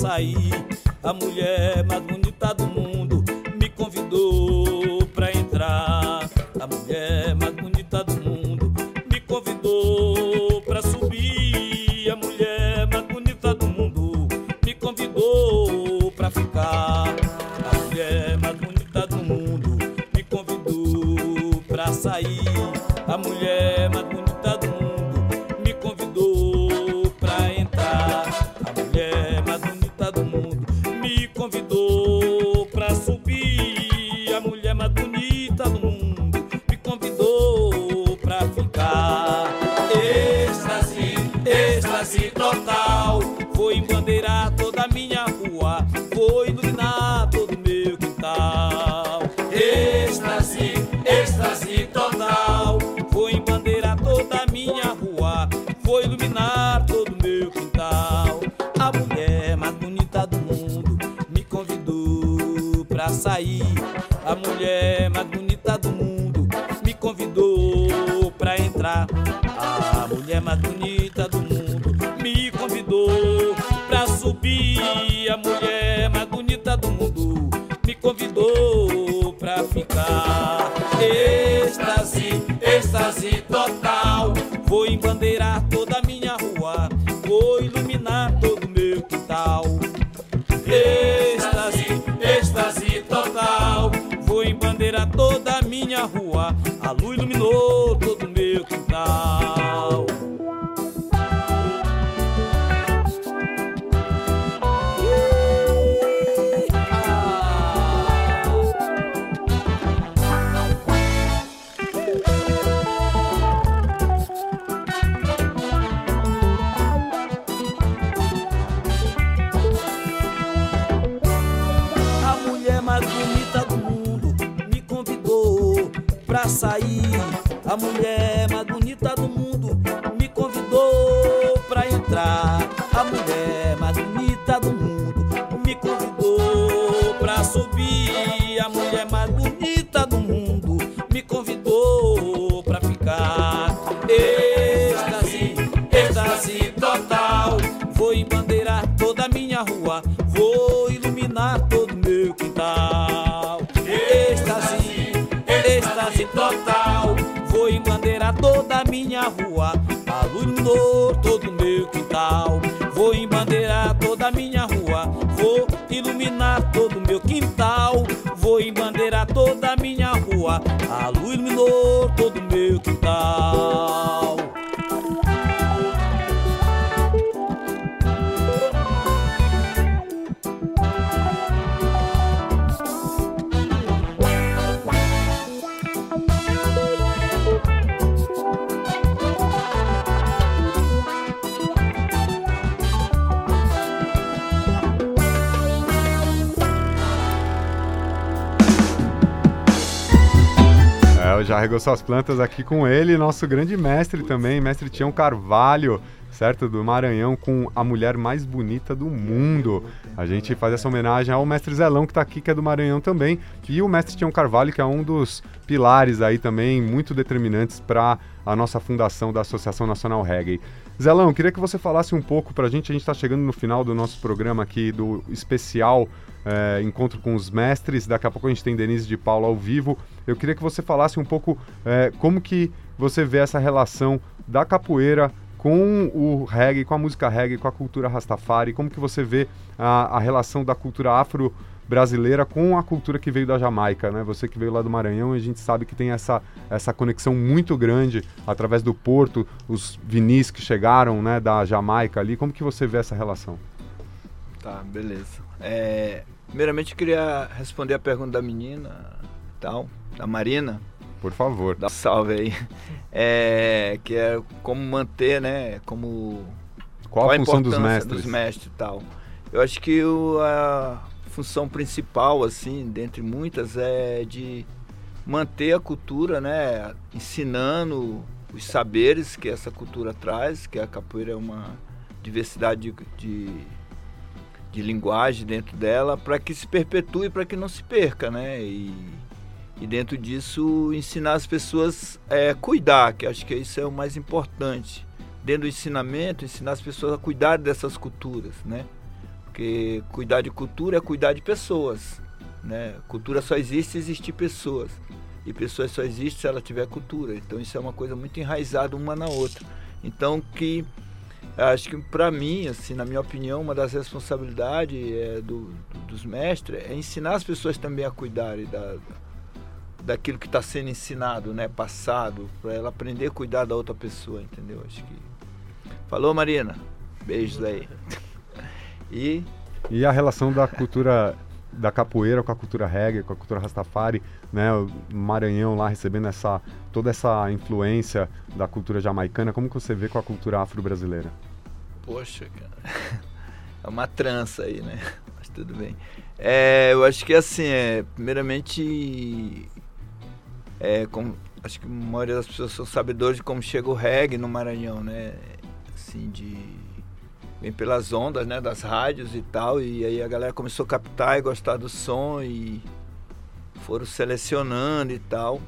Sair. A mulher mais bonita do mundo me convidou pra entrar. A mulher mais bonita do mundo me convidou pra subir. A mulher mais bonita do mundo me convidou pra ficar. Mulher suas plantas aqui com ele, nosso grande mestre também, mestre Tião Carvalho, certo? Do Maranhão, com a mulher mais bonita do mundo. A gente faz essa homenagem ao mestre Zelão, que está aqui, que é do Maranhão também, e o mestre Tião Carvalho, que é um dos pilares aí também, muito determinantes para a nossa fundação da Associação Nacional Reggae. Zelão, queria que você falasse um pouco para a gente, a gente está chegando no final do nosso programa aqui, do especial é, encontro com os mestres. Daqui a pouco a gente tem Denise de Paula ao vivo. Eu queria que você falasse um pouco é, como que você vê essa relação da capoeira com o reggae, com a música reggae, com a cultura Rastafari, como que você vê a, a relação da cultura afro brasileira com a cultura que veio da Jamaica, né? Você que veio lá do Maranhão, a gente sabe que tem essa, essa conexão muito grande através do porto, os vinis que chegaram, né, da Jamaica ali. Como que você vê essa relação? Tá, beleza. É, primeiramente, eu queria responder a pergunta da menina, tal, da Marina. Por favor. Dá um salve aí. É, que é como manter, né? Como. Qual a função dos mestres? Dos mestres e tal. Eu acho que o- a função principal, assim, dentre muitas, é de manter a cultura, né? Ensinando os saberes que essa cultura traz, que a capoeira é uma diversidade de, de, de linguagem dentro dela, para que se perpetue, para que não se perca, né? E, e dentro disso ensinar as pessoas a cuidar, que acho que isso é o mais importante. Dentro do ensinamento, ensinar as pessoas a cuidar dessas culturas, né? Porque cuidar de cultura é cuidar de pessoas, né? Cultura só existe se existir pessoas. E pessoas só existem se ela tiver cultura. Então isso é uma coisa muito enraizada uma na outra. Então que acho que para mim, assim, na minha opinião, uma das responsabilidades é, do, dos mestres é ensinar as pessoas também a cuidarem da, daquilo que está sendo ensinado, né, passado, para ela aprender a cuidar da outra pessoa, entendeu? Acho que falou, Marina. Beijos aí. E E a relação da cultura da capoeira com a cultura reggae, com a cultura Rastafari, né? O Maranhão lá recebendo essa toda essa influência da cultura jamaicana, como que você vê com a cultura afro-brasileira? Poxa, cara. É uma trança aí, né? Mas tudo bem. É, eu acho que assim, é, primeiramente é, como, acho que a maioria das pessoas são sabedores de como chega o reggae no Maranhão, né? Assim, de vem pelas ondas, né, das rádios e tal, e aí a galera começou a captar e gostar do som e foram selecionando e tal.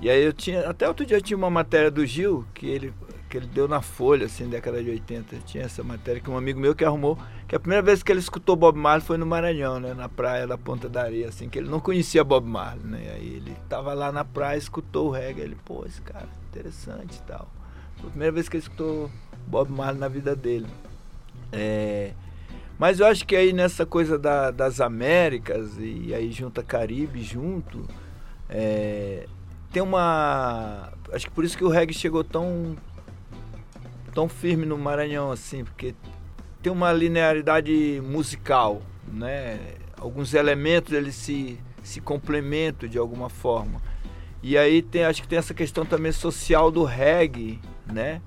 E aí eu tinha, até outro dia eu tinha uma matéria do Gil que ele que ele deu na Folha, assim, década de 80. Tinha essa matéria que um amigo meu que arrumou, que a primeira vez que ele escutou Bob Marley foi no Maranhão, né, na praia da Ponta da Areia, assim, que ele não conhecia Bob Marley, né? Aí ele tava lá na praia, escutou o reggae, ele, pô, esse cara, interessante e tal. Foi a primeira vez que ele escutou Bob Marley na vida dele. É, mas eu acho que aí nessa coisa da- das Américas e aí junta Caribe junto, é, tem uma. Acho que por isso que o reggae chegou tão tão firme no Maranhão assim, porque tem uma linearidade musical, né? Alguns elementos eles se se complementam de alguma forma. E aí tem, acho que tem essa questão também social do reggae, né?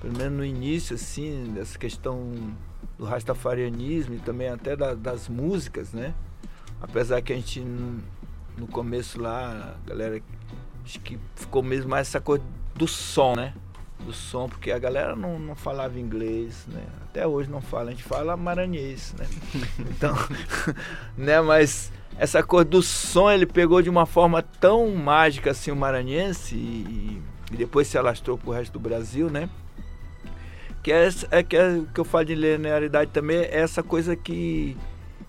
Pelo menos no início assim, dessa questão do rastafarianismo e também até da- das músicas, né? Apesar que a gente no começo lá, a galera acho que ficou mesmo mais essa coisa do som, né? Do som, porque a galera não, não falava inglês, né? Até hoje não fala, a gente fala maranhês, né? Então, né? Mas essa coisa do som ele pegou de uma forma tão mágica assim o maranhense e, e depois se alastrou pro resto do Brasil, né? Que é, é que é que eu falo de linearidade também, é essa coisa que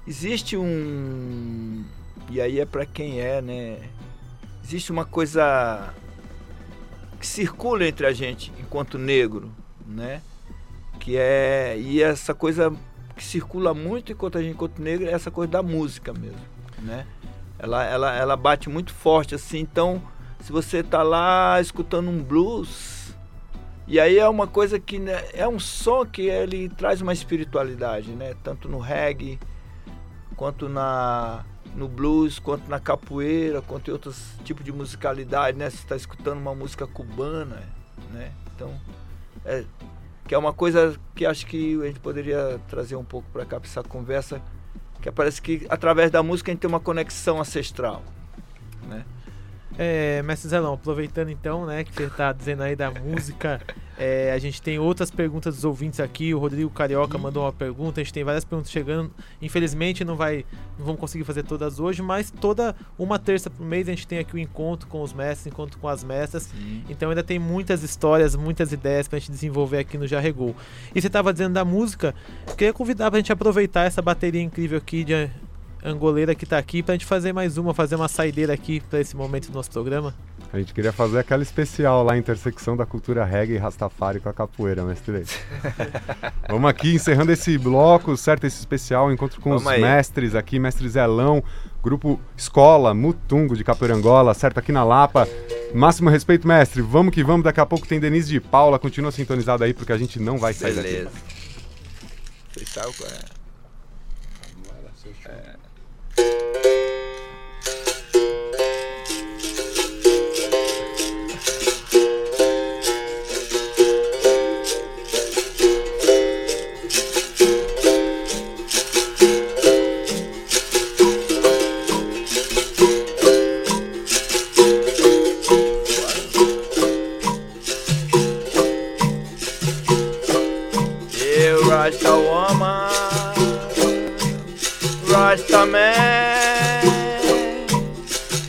existe um. E aí é para quem é, né? Existe uma coisa que circula entre a gente enquanto negro, né? Que é. E essa coisa que circula muito enquanto a gente enquanto negro é essa coisa da música mesmo, né? Ela, ela, ela bate muito forte assim, então se você tá lá escutando um blues, e aí é uma coisa que né, é um som que ele traz uma espiritualidade, né? Tanto no reggae, quanto na no blues, quanto na capoeira, quanto em outros tipos de musicalidade, né? Você está escutando uma música cubana, né? Então, é, que é uma coisa que acho que a gente poderia trazer um pouco para cá para essa conversa, que parece que através da música a gente tem uma conexão ancestral, né? É, Mestre Zelão, aproveitando então, né, que você tá dizendo aí da música, é, a gente tem outras perguntas dos ouvintes aqui. O Rodrigo Carioca mandou uma pergunta, a gente tem várias perguntas chegando. Infelizmente não vai, não vamos conseguir fazer todas hoje, mas toda uma terça por mês a gente tem aqui o encontro com os mestres, encontro com as mestras. Então ainda tem muitas histórias, muitas ideias pra gente desenvolver aqui no Já Regou. E você tava dizendo da música, eu queria convidar pra gente aproveitar essa bateria incrível aqui de angoleira que tá aqui pra gente fazer mais uma, fazer uma saideira aqui pra esse momento do nosso programa. A gente queria fazer aquela especial lá, intersecção da cultura reggae e rastafari com a capoeira, mestre. Vamos aqui encerrando esse bloco, certo? Esse especial, encontro com Vamos os aí. mestres aqui, mestre Zelão, grupo Escola Mutungo de Capoeira Angola, certo? Aqui na Lapa. Máximo respeito, mestre. Vamos que vamos. Daqui a pouco tem Denise de Paula. Continua sintonizado aí, porque a gente não vai sair Beleza. daqui. Vocês sabem qual é? Rasta man,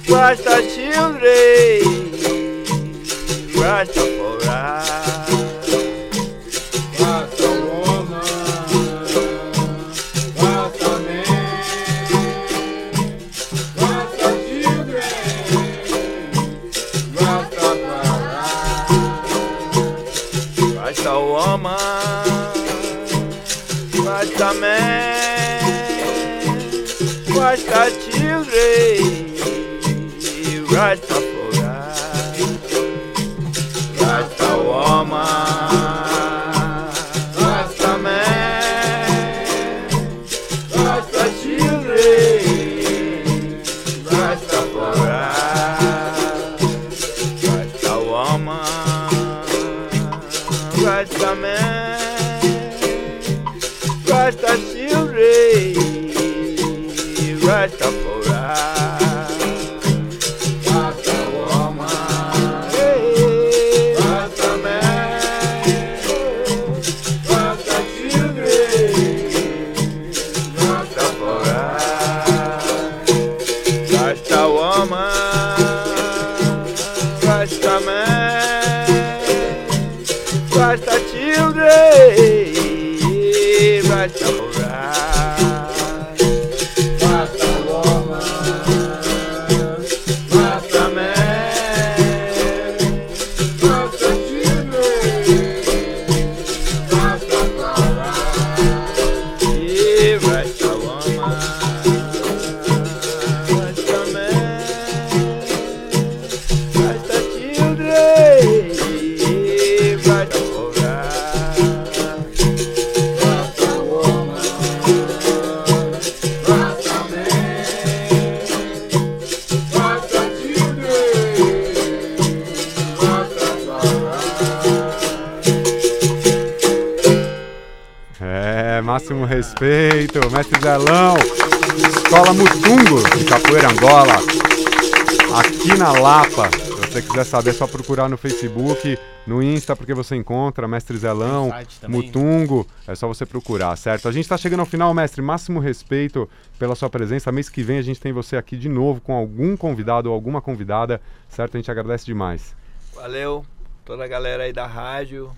Rasta children, Rasta children, Rasta respeito. Mestre Zelão, Escola Mutungo de Capoeira Angola, aqui na Lapa. Se você quiser saber, é só procurar no Facebook, no Insta, porque você encontra Mestre Zelão. Mutungo. É só você procurar, certo? A gente está chegando ao final, mestre. Máximo respeito pela sua presença. Mês que vem a gente tem você aqui de novo com algum convidado ou alguma convidada, certo? A gente agradece demais. Valeu, toda a galera aí da rádio,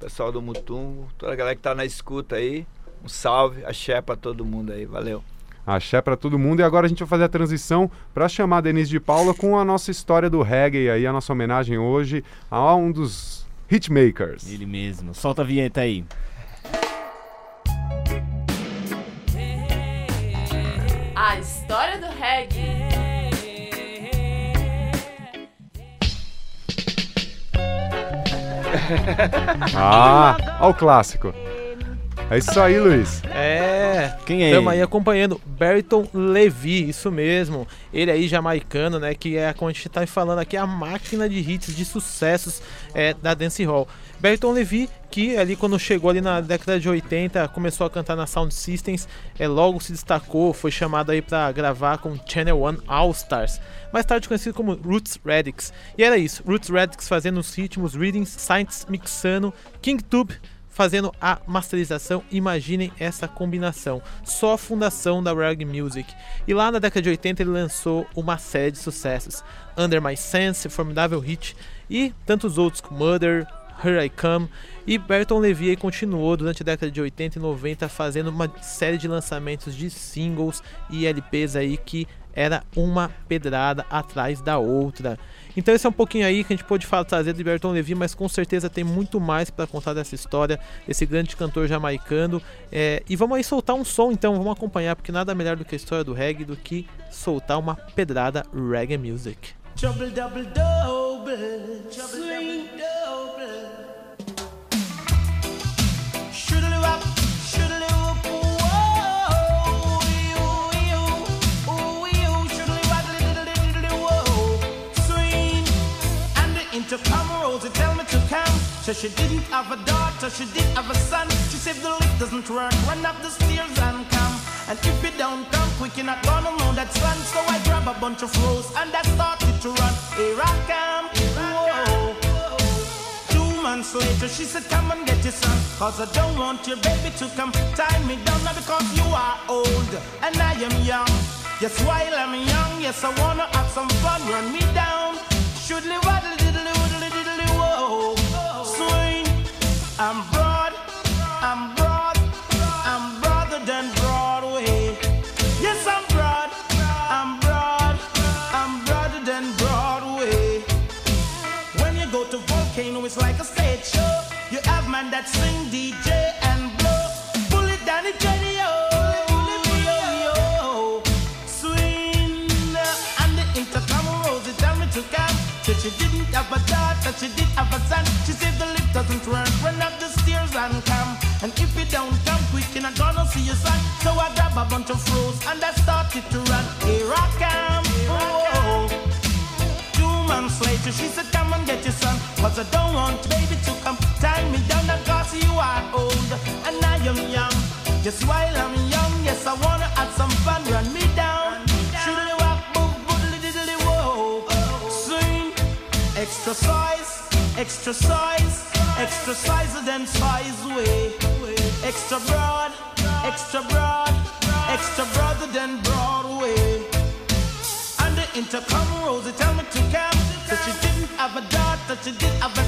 pessoal do Mutungo, toda a galera que tá na escuta aí. Um salve, axé pra todo mundo aí, valeu. Axé pra todo mundo. E agora a gente vai fazer a transição para chamar a Denise de Paula com a nossa história do reggae aí, a nossa homenagem hoje a um dos hitmakers. Ele mesmo. Solta a vinheta aí. A história do reggae. Ah, ó o clássico. É isso aí, Luiz. É, Quem é Estamos aí acompanhando Berton Levy, isso mesmo. Ele aí jamaicano, né? Que é como a gente tá falando aqui, a máquina de hits, de sucessos é, da Dance Hall. Berton Levy, que ali quando chegou ali na década de 80, começou a cantar na Sound Systems, é, logo se destacou, foi chamado aí para gravar com Channel One All Stars. Mais tarde conhecido como Roots Radix. E era isso, Roots Radix fazendo os ritmos, readings, Science mixando, King Tube fazendo a masterização. Imaginem essa combinação. Só a fundação da reggae music. E lá na década de 80 ele lançou uma série de sucessos. Under My Sense, formidável hit e tantos outros como Mother, Here I Come. E Berton Levy continuou durante a década de 80 e 90 fazendo uma série de lançamentos de singles e LPs aí que era uma pedrada atrás da outra. Então esse é um pouquinho aí que a gente pôde falar, trazer de Berton Levy, mas com certeza tem muito mais para contar dessa história, desse grande cantor jamaicano. É, e vamos aí soltar um som, então vamos acompanhar, porque nada melhor do que a história do reggae do que soltar uma pedrada reggae music. Trouble double double, swing double. Shoodly wop, shoodly And intercom rolls, it tell me to come. So she didn't have a daughter, she did have a son. She said the lift doesn't work, run up the stairs and come. And if you don't come quick, you're not gonna know that son. So I grab a bunch of rose and I started to run. Here I come, whoa. Two months later, she said, Come and get your son. Cause I don't want your baby to come tie me down. Now because you are old and I am young. Yes, while I'm young, yes, I wanna have some fun. Run me down. Shoodly waddle that sing DJ and blow. Pull it down, it Jenny, have a daughter, she did have a son. She said the lift doesn't work, run up the stairs and come. And if you don't come quick, you're not gonna see your son. So I grab a bunch of froze and I started to run. Here I come. Oh. Two months later, she said, Come and get your son. Cause I don't want baby to come tie me down. Because you are old and I am young. Just while I'm young, yes, I wanna extra size, extra size than size way. Extra broad, extra broad, extra broader than Broadway. And the intercom rose, it tell me to come. So she didn't have a daughter, That she did have a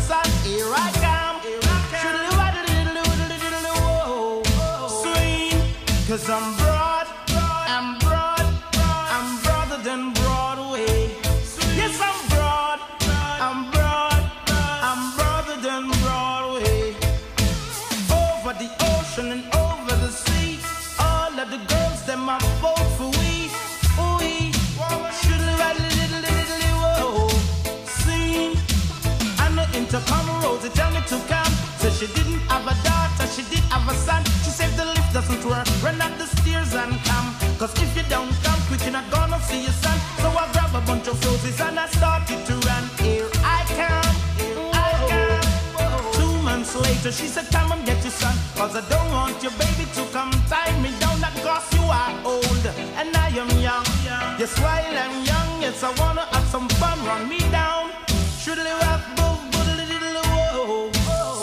Yes, while I'm young, yes, I wanna have some fun. Run me down. Should wap, boo, boodle, diddle, whoa.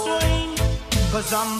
Swing. Cause I'm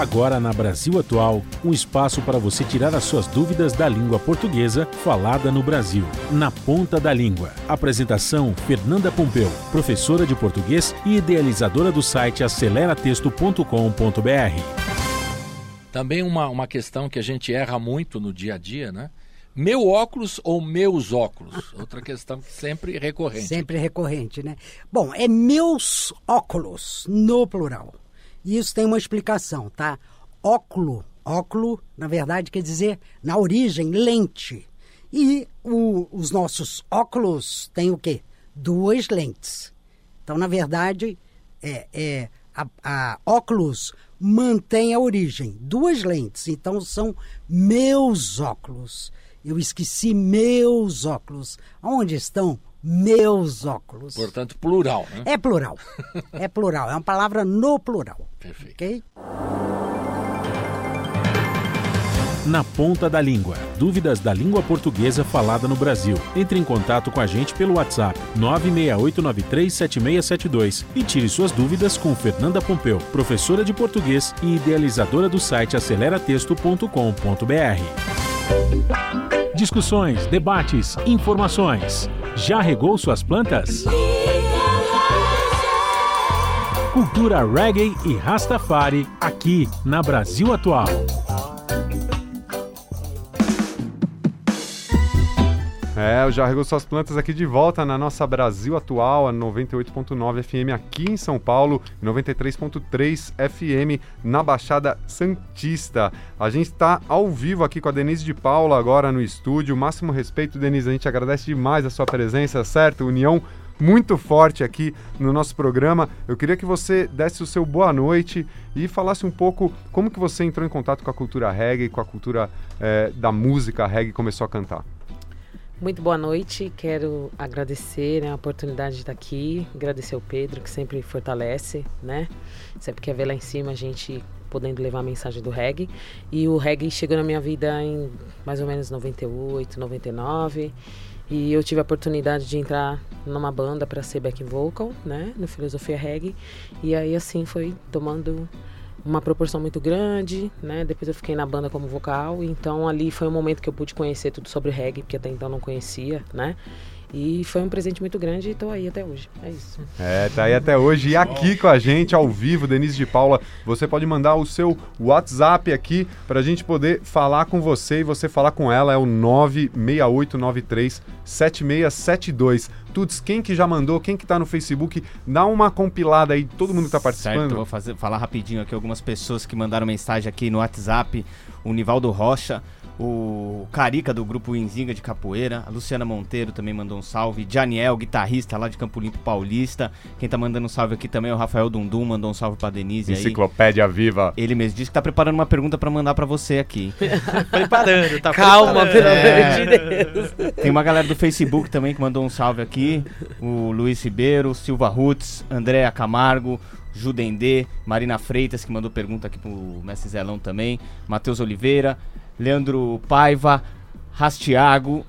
Agora na Brasil Atual, um espaço para você tirar as suas dúvidas da língua portuguesa falada no Brasil. Na ponta da língua. Apresentação Fernanda Pompeu, professora de português e idealizadora do site aceleratexto.com.br. Também uma, uma questão que a gente erra muito no dia a dia, né? Meu óculos ou meus óculos? Outra questão sempre recorrente. Sempre recorrente, né? Bom, é meus óculos, no plural. Isso tem uma explicação, tá? Óculo, óculo, na verdade, quer dizer, na origem, lente. E o- os nossos óculos têm o quê? Duas lentes. Então, na verdade, é, é, a, a óculos mantém a origem, duas lentes. Então, são meus óculos. Eu esqueci meus óculos. Onde estão meus óculos? Portanto, plural, né? É plural. É plural. É uma palavra no plural. Perfeito. Ok? Na ponta da língua. Dúvidas da língua portuguesa falada no Brasil. Entre em contato com a gente pelo WhatsApp 968937672 e tire suas dúvidas com Fernanda Pompeu, professora de português e idealizadora do site aceleratexto.com.br. Discussões, debates, informações. Já regou suas plantas? Cultura reggae e Rastafari aqui na Brasil Atual. É, já regou suas plantas aqui de volta na nossa Brasil Atual, a 98.9 FM aqui em São Paulo, e 93.3 FM na Baixada Santista. A gente está ao vivo aqui com a Denise de Paula agora no estúdio. Máximo respeito, Denise, a gente agradece demais a sua presença, certo? União muito forte aqui no nosso programa. Eu queria que você desse o seu boa noite e falasse um pouco como que você entrou em contato com a cultura reggae, com a cultura eh, da música reggae e começou a cantar. Muito boa noite, quero agradecer né, a oportunidade de estar aqui, agradecer ao Pedro, que sempre fortalece, né? Sempre quer ver lá em cima a gente podendo levar a mensagem do reggae. E o reggae chegou na minha vida em mais ou menos 98, 99. E eu tive a oportunidade de entrar numa banda para ser back vocal, né? No Filosofia Reggae. E aí, assim, foi tomando uma proporção muito grande, né? Depois eu fiquei na banda como vocal, então ali foi um momento que eu pude conhecer tudo sobre reggae, porque até então não conhecia, né? E foi um presente muito grande e tô aí até hoje. É isso. É, tá aí até hoje. E aqui com a gente, ao vivo, Denise de Paula, você pode mandar o seu WhatsApp aqui pra gente poder falar com você e você falar com ela. É o 96893 7672. Tuts, quem que já mandou, quem que tá no Facebook, dá uma compilada aí, todo mundo que tá Certo, participando. eu vou fazer, falar rapidinho aqui algumas pessoas que mandaram mensagem aqui no WhatsApp. O Nivaldo Rocha, o Carica do grupo Inzinga de Capoeira, a Luciana Monteiro também mandou um salve, Janiel, guitarrista lá de Campo Limpo Paulista. Quem tá mandando um salve aqui também é o Rafael Dundum, mandou um salve pra Denise aí. Enciclopédia Viva. Ele mesmo disse que tá preparando uma pergunta pra mandar pra você aqui. Preparando, tá Calma, preparando. pelo É. amor de Deus. Tem uma galera do Facebook também que mandou um salve aqui. O Luiz Ribeiro, Silva Rutz, Andréa Camargo, Judendê, Marina Freitas, que mandou pergunta aqui pro Mestre Zelão também. Matheus Oliveira, Leandro Paiva, Rastiago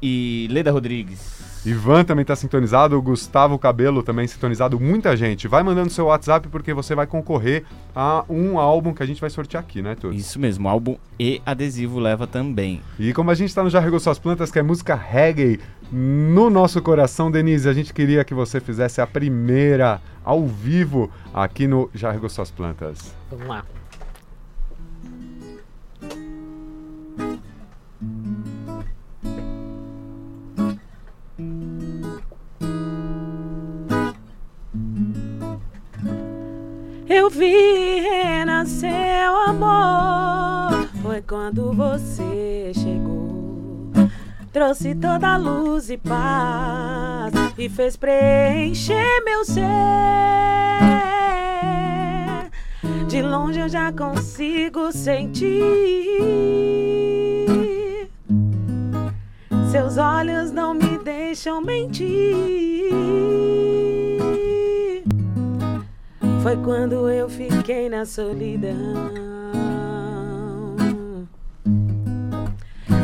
e Leda Rodrigues. Ivan também está sintonizado, o Gustavo Cabelo também sintonizado, muita gente. Vai mandando seu WhatsApp porque você vai concorrer a um álbum que a gente vai sortear aqui, né, Tudo? Isso mesmo, álbum e adesivo leva também. E como a gente está no Já Regou Suas Plantas, que é música reggae no nosso coração, Denise, a gente queria que você fizesse a primeira ao vivo aqui no Já Regou Suas Plantas. Vamos lá. Eu vi renascer o amor. Foi quando você chegou. Trouxe toda a luz e paz. E fez preencher meu ser. De longe eu já consigo sentir. Seus olhos não me deixam mentir. Foi quando eu fiquei na solidão.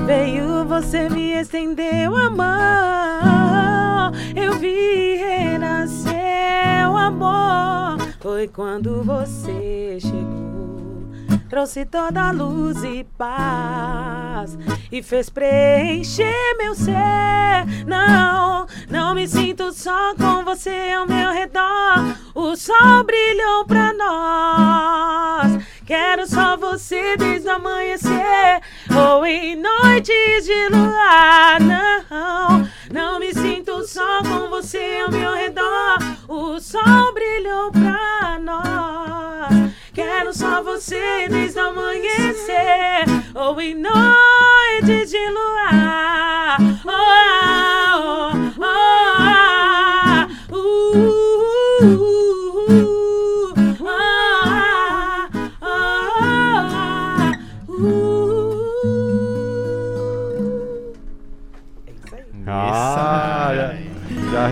Veio você me estendeu a mão. Eu vi renascer o amor. Foi quando você chegou. Trouxe toda a luz e paz e fez preencher meu ser. Não, não me sinto só com você ao meu redor. O sol brilhou pra nós. Quero só você desde o amanhecer ou em noites de luar. Não, não me sinto só com você ao meu redor. O sol brilhou pra nós. Quero só você desde o amanhecer ou em noites de luar. Oh, ah, oh,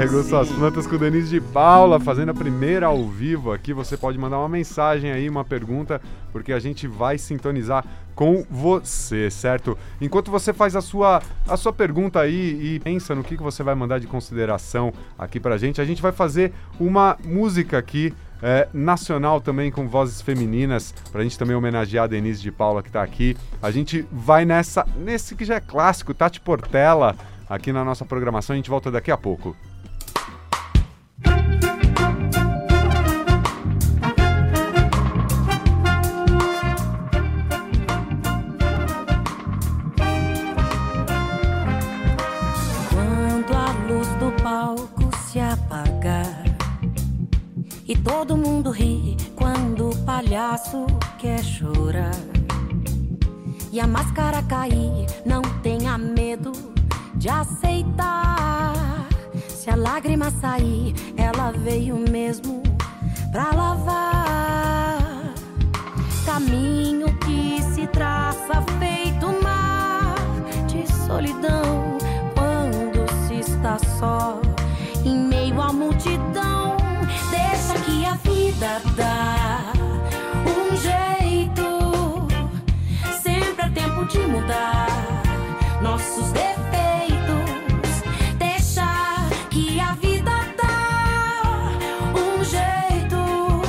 regou suas plantas com o Denise de Paula, fazendo a primeira ao vivo aqui. Você pode mandar uma mensagem aí, uma pergunta, porque a gente vai sintonizar com você, certo? Enquanto você faz a sua, a sua pergunta aí e pensa no que, que você vai mandar de consideração aqui pra gente, a gente vai fazer uma música aqui. é, nacional também com vozes femininas, pra gente também homenagear a Denise de Paula que tá aqui. A gente vai nessa, nesse que já é clássico, Tati Portela, aqui na nossa programação. A gente volta daqui a pouco. Se apagar e todo mundo ri quando o palhaço quer chorar e a máscara cair, não tenha medo de aceitar. Se a lágrima sair, ela veio mesmo pra lavar. Caminho que se traça feito mar de solidão quando se está só nossos defeitos. Deixa que a vida dá um jeito.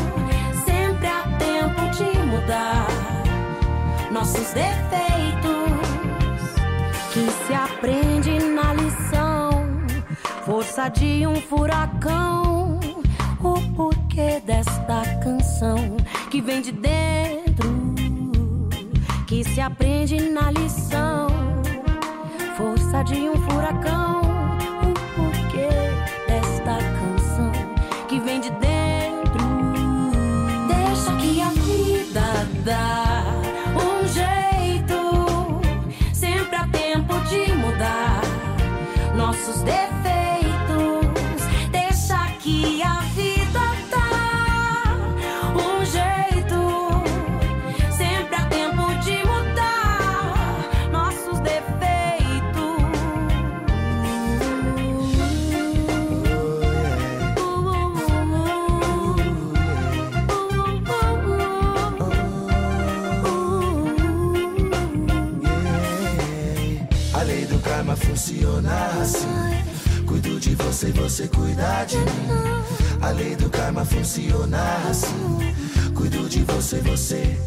Sempre há tempo de mudar nossos defeitos. Que se aprende na lição, força de um furacão. O porquê desta canção que vem de dentro que se aprende na lição. Força de um furacão, você cuidar de mim. A lei do karma funciona assim. Cuido de você, você.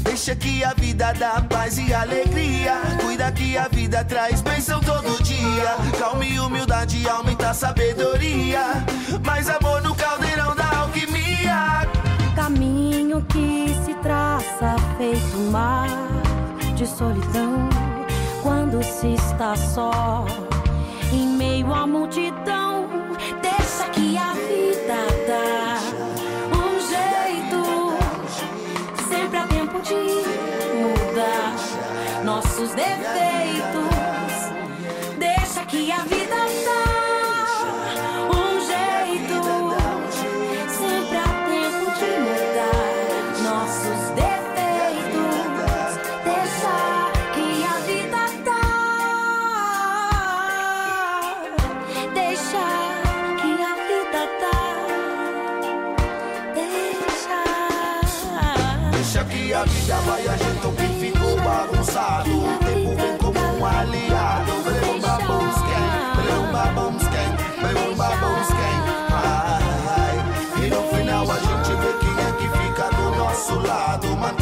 Deixa que a vida dá paz e alegria. Cuida que a vida traz bênção todo dia. Calma e humildade aumenta a sabedoria. Mais amor no caldeirão da alquimia. Caminho que se traça feito um mar de solidão. Quando se está só, em meio à multidão.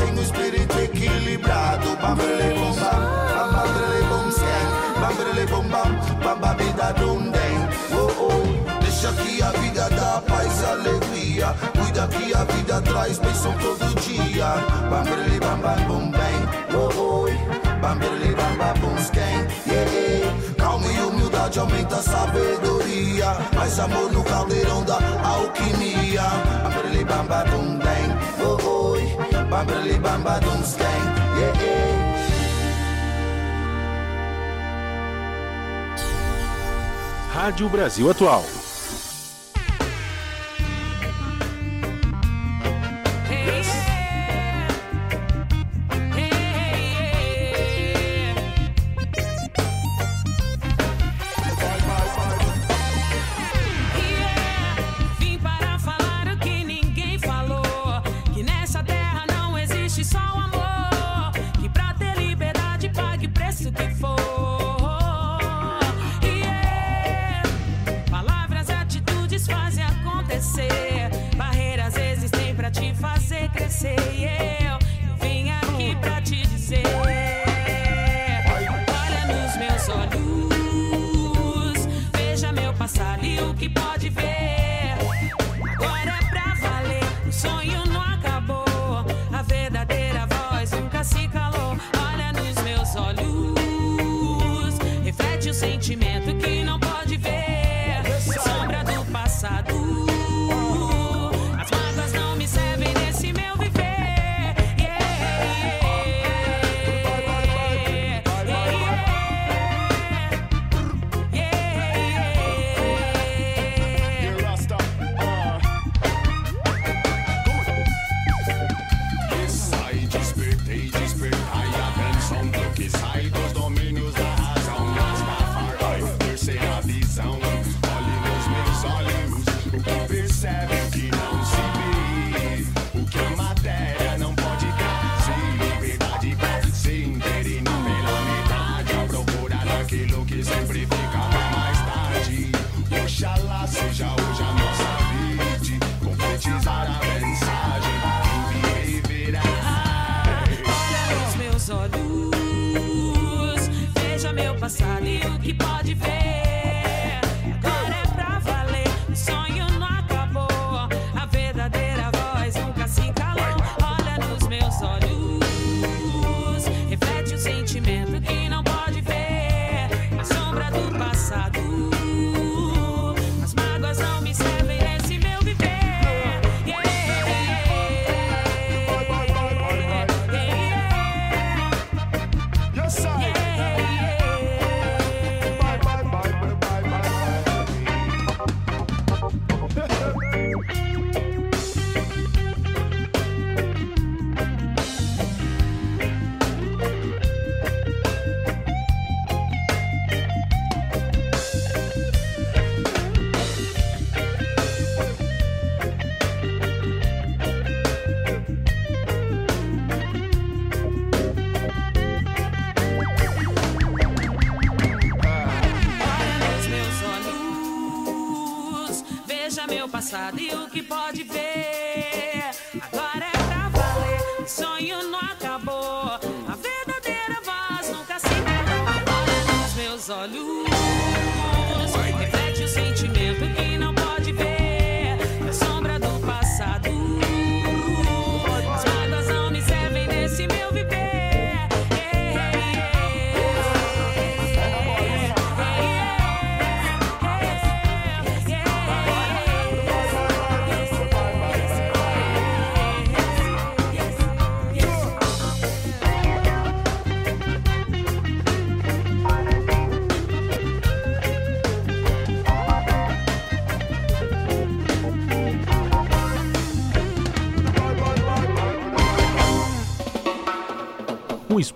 Tenho um espírito equilibrado. Bambrele bom bam, bambrele bom scan, bambrele bom bam, bambabida dum dem. Oh oh, deixa que a vida dá paz e alegria. Cuida que a vida traz bênção todo dia. Bambrele bam bam bom bem. Oh oh, bambrele bam bam bom scan. Yeah. Calma e humildade aumenta a sabedoria. Mais amor no caldeirão da alquimia. Bambrele bam bam bom bem. Babbly bamba dum slang, yeah, yeah. Rádio Brasil Atual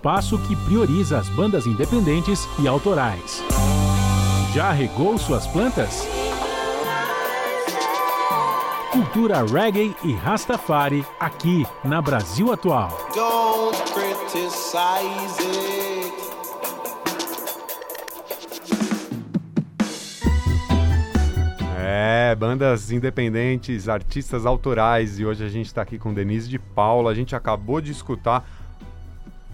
espaço que prioriza as bandas independentes e autorais. Já regou suas plantas? Cultura reggae e Rastafari aqui na Brasil Atual. Don't criticize it. É, bandas independentes, artistas autorais e hoje a gente está aqui com Denise de Paula. A gente acabou de escutar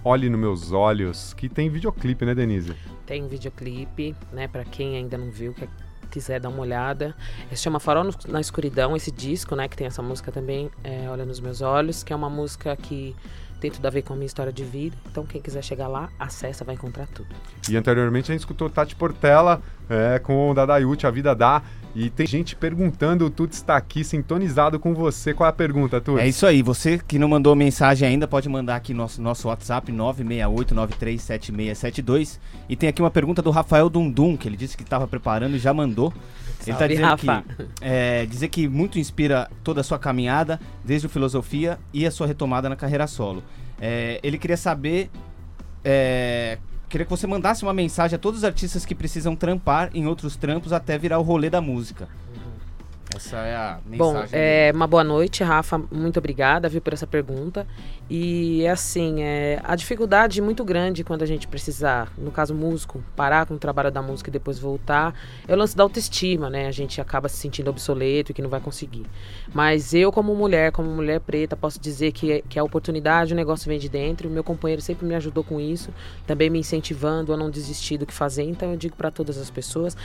Olhe nos Meus Olhos, que tem videoclipe, né, Denise? Tem videoclipe, né, para quem ainda não viu, que quiser dar uma olhada. Se chama Farol na Escuridão, esse disco, né, que tem essa música também, é, Olha nos Meus Olhos, que é uma música que tem tudo a ver com a minha história de vida. Então quem quiser chegar lá, acessa, vai encontrar tudo. E anteriormente a gente escutou Tati Portela é, com o Dadaiute, A Vida Dá. E tem gente perguntando, o Tuts está aqui sintonizado com você. Qual é a pergunta, Tuts? É isso aí, você que não mandou mensagem ainda, pode mandar aqui nosso, nosso WhatsApp 968937672. E tem aqui uma pergunta do Rafael Dundum, que ele disse que estava preparando e já mandou. Ele está dizendo Rafa. que é, dizer que muito inspira toda a sua caminhada, desde o filosofia e a sua retomada na carreira solo. É, ele queria saber. é, queria que você mandasse uma mensagem a todos os artistas que precisam trampar em outros trampos até virar o rolê da música. Essa é a mensagem. Bom, é, uma boa noite, Rafa. Muito obrigada, viu, por essa pergunta. E assim, é, a dificuldade muito grande quando a gente precisar, no caso músico, parar com o trabalho da música e depois voltar, é o lance da autoestima, né? A gente acaba se sentindo obsoleto e que não vai conseguir. Mas eu, como mulher, como mulher preta, posso dizer que, que a oportunidade, o negócio vem de dentro. O meu companheiro sempre me ajudou com isso, também me incentivando a não desistir do que fazer. Então eu digo para todas as pessoas,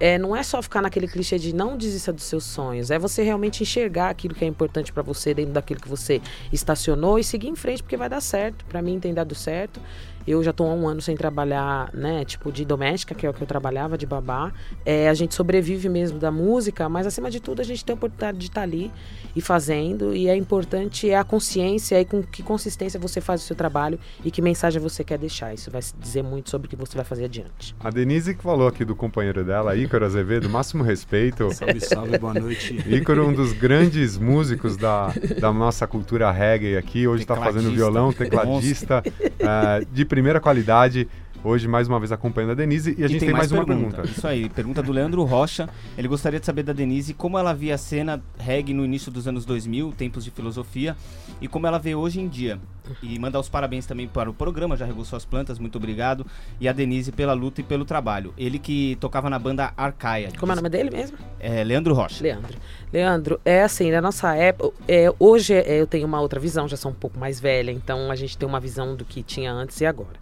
é, não é só ficar naquele clichê de não desista dos seus sonhos, é você realmente enxergar aquilo que é importante para você dentro daquilo que você estacionou e seguir em frente porque vai dar certo. Para mim tem dado certo. Eu já tô há um ano sem trabalhar, né, tipo de doméstica, que é o que eu trabalhava, de babá. É, a gente sobrevive mesmo da música, mas acima de tudo a gente tem a oportunidade de estar ali e fazendo. E é importante é a consciência e com que consistência você faz o seu trabalho e que mensagem você quer deixar. Isso vai dizer muito sobre o que você vai fazer adiante. A Denise que falou aqui do companheiro dela, Ícaro Azevedo, máximo respeito. Salve, salve, boa noite. Ícaro, um dos grandes músicos da, da nossa cultura reggae aqui. Hoje está fazendo violão, tecladista, eh, de primeira qualidade. Hoje, mais uma vez, acompanhando a Denise. E a gente tem, mais, uma pergunta. Isso aí, pergunta do Leandro Rocha. Ele gostaria de saber da Denise como ela via a cena reggae no início dos anos 2000, tempos de filosofia, e como ela vê hoje em dia. E mandar os parabéns também para o programa, já regou suas plantas, muito obrigado. E a Denise pela luta e pelo trabalho. Ele que tocava na banda Arcaia. Como é o nome dele mesmo? É Leandro Rocha. Leandro. Leandro, é assim, na nossa época, é, hoje é, eu tenho uma outra visão, já sou um pouco mais velha, então a gente tem uma visão do que tinha antes e agora.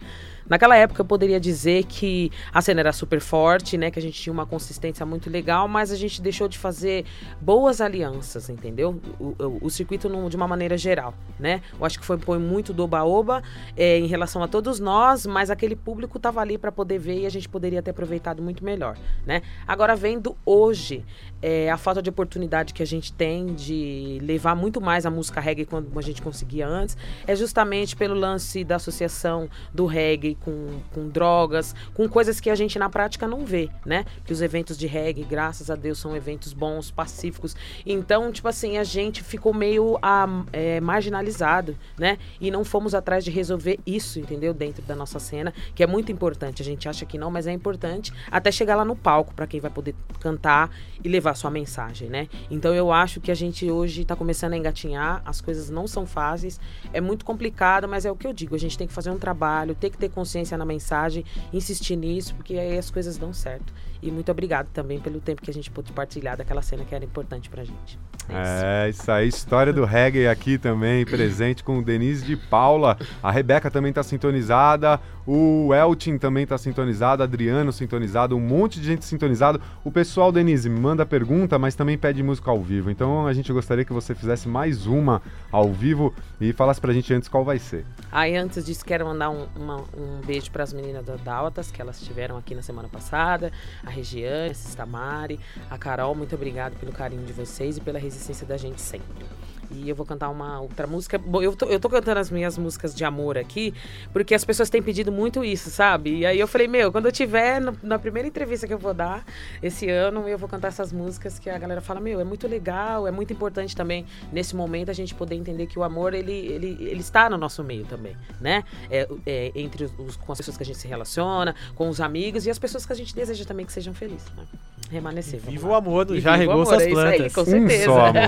Naquela época eu poderia dizer que a cena era super forte, né? Que a gente tinha uma consistência muito legal, mas a gente deixou de fazer boas alianças, entendeu? O, o- o circuito de uma maneira geral, né? Eu acho que foi, foi muito do oba-oba é, em relação a todos nós, mas aquele público estava ali para poder ver e a gente poderia ter aproveitado muito melhor, né? Agora vendo hoje é, a falta de oportunidade que a gente tem de levar muito mais a música reggae quando a gente conseguia antes, é justamente pelo lance da associação do reggae com, com drogas, com coisas que a gente na prática não vê, né? Que os eventos de reggae, graças a Deus, são eventos bons, pacíficos. Então, tipo assim, a gente ficou meio ah, é, marginalizado, né? E não fomos atrás de resolver isso, entendeu? Dentro da nossa cena, que é muito importante. A gente acha que não, mas é importante até chegar lá no palco para quem vai poder cantar e levar sua mensagem, né? Então eu acho que a gente hoje está começando a engatinhar, as coisas não são fáceis, é muito complicado, mas é o que eu digo, a gente tem que fazer um trabalho, tem que ter consciência na mensagem, insistir nisso, porque aí as coisas dão certo. E muito obrigado também pelo tempo que a gente pôde partilhar daquela cena que era importante pra gente. É, isso aí, história do reggae aqui também, presente com o Denise de Paula. A Rebeca também tá sintonizada, o Eltin também tá sintonizado, Adriano sintonizado, um monte de gente sintonizado. O pessoal, Denise, me manda pergunta, mas também pede música ao vivo. Então a gente gostaria que você fizesse mais uma ao vivo e falasse pra gente antes qual vai ser. Aí, antes disso, quero mandar um, uma- um beijo para as meninas da Daltas, que elas estiveram aqui na semana passada. A Regiane, a Sistamari, a Carol, muito obrigado pelo carinho de vocês e pela resistência da gente sempre. E eu vou cantar uma outra música. Bom, eu tô, eu tô cantando as minhas músicas de amor aqui, porque as pessoas têm pedido muito isso, sabe? E aí eu falei, meu, quando eu tiver no- na primeira entrevista que eu vou dar esse ano, eu vou cantar essas músicas que a galera fala, meu, é muito legal, é muito importante também nesse momento a gente poder entender que o amor ele, ele, ele está no nosso meio também, né? É, é, entre os, com as pessoas que a gente se relaciona, com os amigos e as pessoas que a gente deseja também que sejam felizes, né? Remanescer. Viva o amor, E já regou suas é isso aí, plantas. com Um certeza. só amor.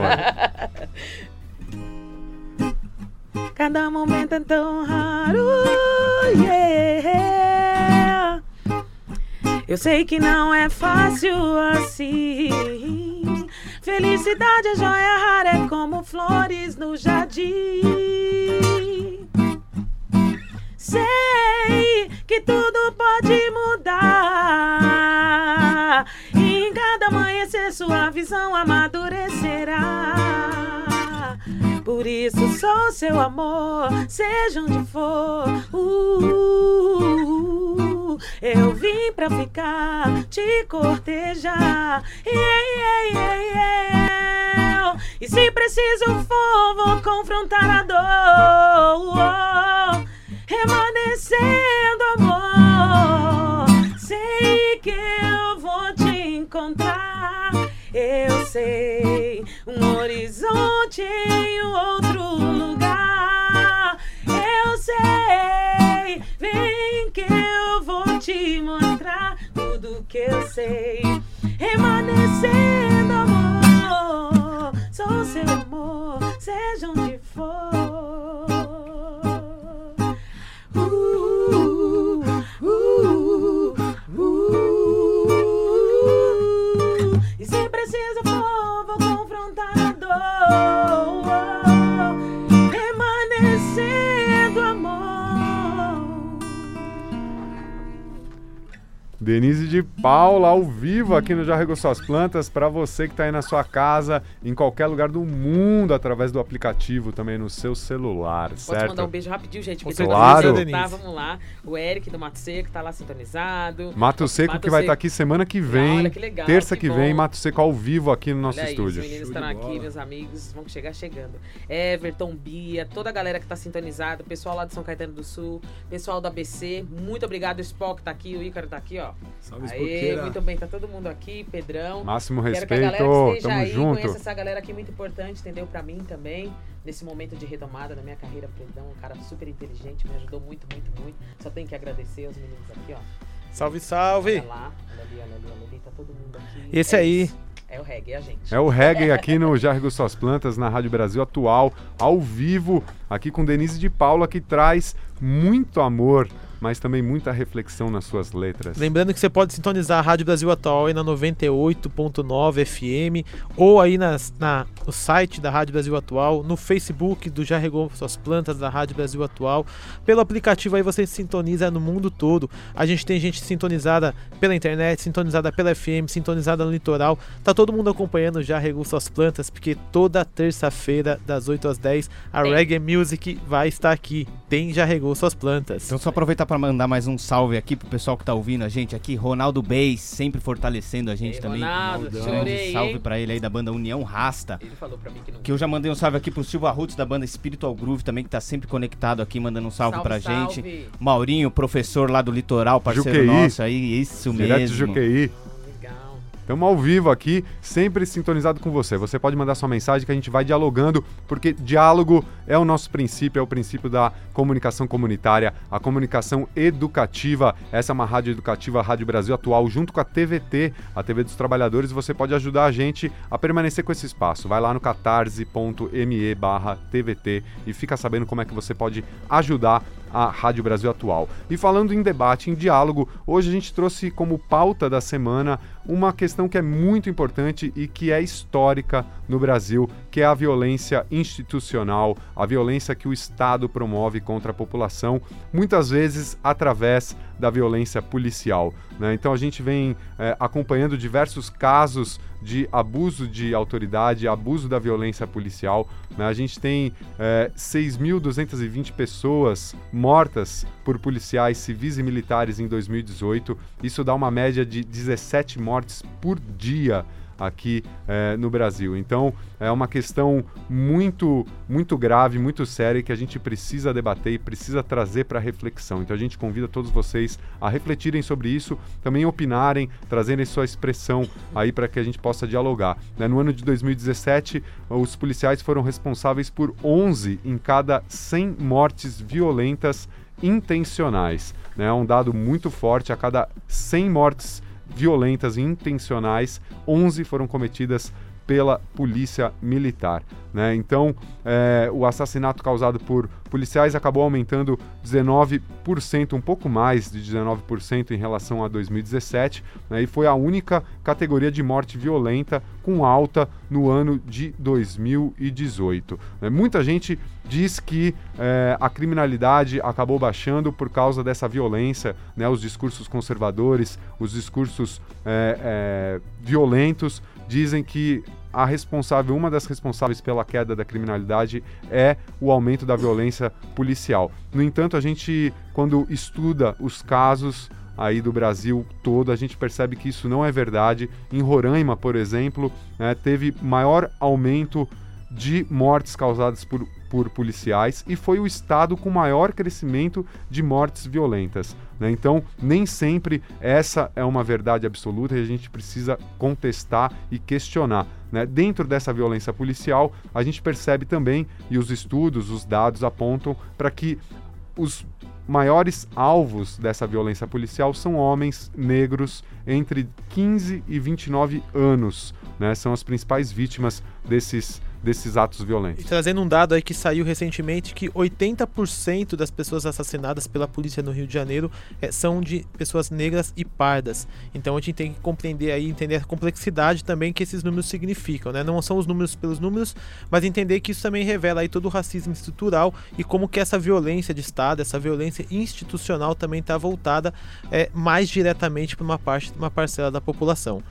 Cada momento é tão raro, yeah. Eu sei que não é fácil assim. Felicidade é joia rara, é como flores no jardim. Sei que tudo pode mudar. E em cada amanhecer sua visão amadurecerá. Por isso sou seu amor, seja onde for. Uh, eu vim pra ficar, te cortejar. Yeah, yeah, yeah. E se preciso for, vou confrontar a dor. Remanescendo amor. Sei que eu vou te encontrar. Eu sei um horizonte em outro lugar. Eu sei, vem que eu vou te mostrar tudo que eu sei. Remanescendo amor, sou seu amor, seja onde for. Uh, dor. Denise de Paula ao vivo aqui no Já Regou Suas Plantas para você que está aí na sua casa, em qualquer lugar do mundo, através do aplicativo também no seu celular, Posso certo? mandar um beijo rapidinho, gente? Pra Claro. Tá, vamos lá. O Eric do Mato Seco tá lá sintonizado. Mato Seco Mato que vai estar aqui semana que vem, Olha que legal, terça que que, vem. Mato Seco ao vivo aqui no nosso Olha aí, estúdio. Os meninos estão aqui, meus amigos, vão chegar chegando. Everton, Bia, toda a galera que tá sintonizada, o pessoal lá de São Caetano do Sul, pessoal do ABC, muito obrigado. O Spock tá aqui, o Ícaro tá aqui, ó. Salve, Aê, muito bem, tá todo mundo aqui, Pedrão. Máximo Quero que a galera respeito, que esteja aí, junto. conheça essa galera aqui, muito importante, entendeu? Pra mim também, nesse momento de retomada da minha carreira, Pedrão, um cara super inteligente, me ajudou muito, muito, muito. Só tenho que agradecer aos meninos aqui, ó. Salve, salve. Olha lá, olha ali, olha ali, olha ali, tá todo mundo aqui. Esse É aí. isso. É o reggae, é a gente. É o reggae aqui no Já Regou Suas Plantas, na Rádio Brasil Atual, ao vivo, aqui com Denise de Paula, que traz muito amor, mas também muita reflexão nas suas letras. Lembrando que você pode sintonizar a Rádio Brasil Atual aí na 98.9 FM ou aí nas- na, no site da Rádio Brasil Atual, no Facebook do Já Regou Suas Plantas da Rádio Brasil Atual. Pelo aplicativo aí você sintoniza no mundo todo. A gente tem gente sintonizada pela internet, sintonizada pela FM, sintonizada no litoral. Tá todo mundo acompanhando o Já Regou Suas Plantas, porque toda terça-feira, das 8 às 10, a. Reggae Music vai estar aqui. Tem Já Regou Suas Plantas. Então só aproveitar para mandar mais um salve aqui pro pessoal que tá ouvindo a gente aqui, Ronaldo Beis, sempre fortalecendo a gente Ei, também. Ronaldo, chorei, salve hein? pra ele aí da banda União Rasta. Ele falou pra mim que não. Que eu já mandei um salve aqui pro Silva Roots da banda Spiritual Groove também, que tá sempre conectado aqui, mandando um salve, Salve, pra salve. gente. Maurinho, professor lá do litoral, parceiro Juqueí. nosso aí, isso Direto mesmo. de Juqueí. Estamos ao vivo aqui, sempre sintonizado com você. Você pode mandar sua mensagem que a gente vai dialogando, porque diálogo é o nosso princípio, é o princípio da comunicação comunitária, a comunicação educativa. Essa é uma rádio educativa, Rádio Brasil Atual, junto com a TVT, a TV dos Trabalhadores. Você pode ajudar a gente a permanecer com esse espaço. Vai lá no catarse.me barra TVT e fica sabendo como é que você pode ajudar a Rádio Brasil Atual. E falando em debate, em diálogo, hoje a gente trouxe como pauta da semana uma questão que é muito importante e que é histórica no Brasil, que é a violência institucional, a violência que o Estado promove contra a população, muitas vezes através da violência policial. Né? Então a gente vem é, acompanhando diversos casos de abuso de autoridade, abuso da violência policial. Né? A gente tem é, 6.220 pessoas mortas por policiais civis e militares em 2018. Isso dá uma média de 17 mortes por dia aqui eh, no Brasil. Então é uma questão muito, muito grave, muito séria que a gente precisa debater e precisa trazer para reflexão. Então a gente convida todos vocês a refletirem sobre isso, também opinarem, trazerem sua expressão aí para que a gente possa dialogar. Né? No ano de 2017, os policiais foram responsáveis por 11 em cada 100 mortes violentas intencionais. É né? um dado muito forte, a cada 100 mortes violentas e intencionais, 11 foram cometidas pela polícia militar. Né? Então, é, o assassinato causado por policiais acabou aumentando 19%, um pouco mais de 19% em relação a 2017, né? e foi a única categoria de morte violenta com alta no ano de 2018. Né? Muita gente diz que é, a criminalidade acabou baixando por causa dessa violência, né? os discursos conservadores, os discursos é, é, violentos dizem que a responsável, uma das responsáveis pela queda da criminalidade é o aumento da violência policial. No entanto, a gente, quando estuda os casos aí do Brasil todo, a gente percebe que isso não é verdade. Em Roraima, por exemplo, né, teve maior aumento de mortes causadas por, por policiais e foi o estado com maior crescimento de mortes violentas. Né? Então, nem sempre essa é uma verdade absoluta e a gente precisa contestar e questionar. Né? Dentro dessa violência policial, a gente percebe também, e os estudos, os dados apontam para que os maiores alvos dessa violência policial são homens negros entre 15 e 29 anos. Né? São as principais vítimas desses desses atos violentos. E trazendo um dado aí que saiu recentemente que 80% das pessoas assassinadas pela polícia no Rio de Janeiro é, são de pessoas negras e pardas. Então a gente tem que compreender aí, entender a complexidade também que esses números significam, né? Não são os números pelos números, mas entender que isso também revela aí todo o racismo estrutural e como que essa violência de Estado, essa violência institucional também está voltada é, mais diretamente para uma parte, uma parcela da população.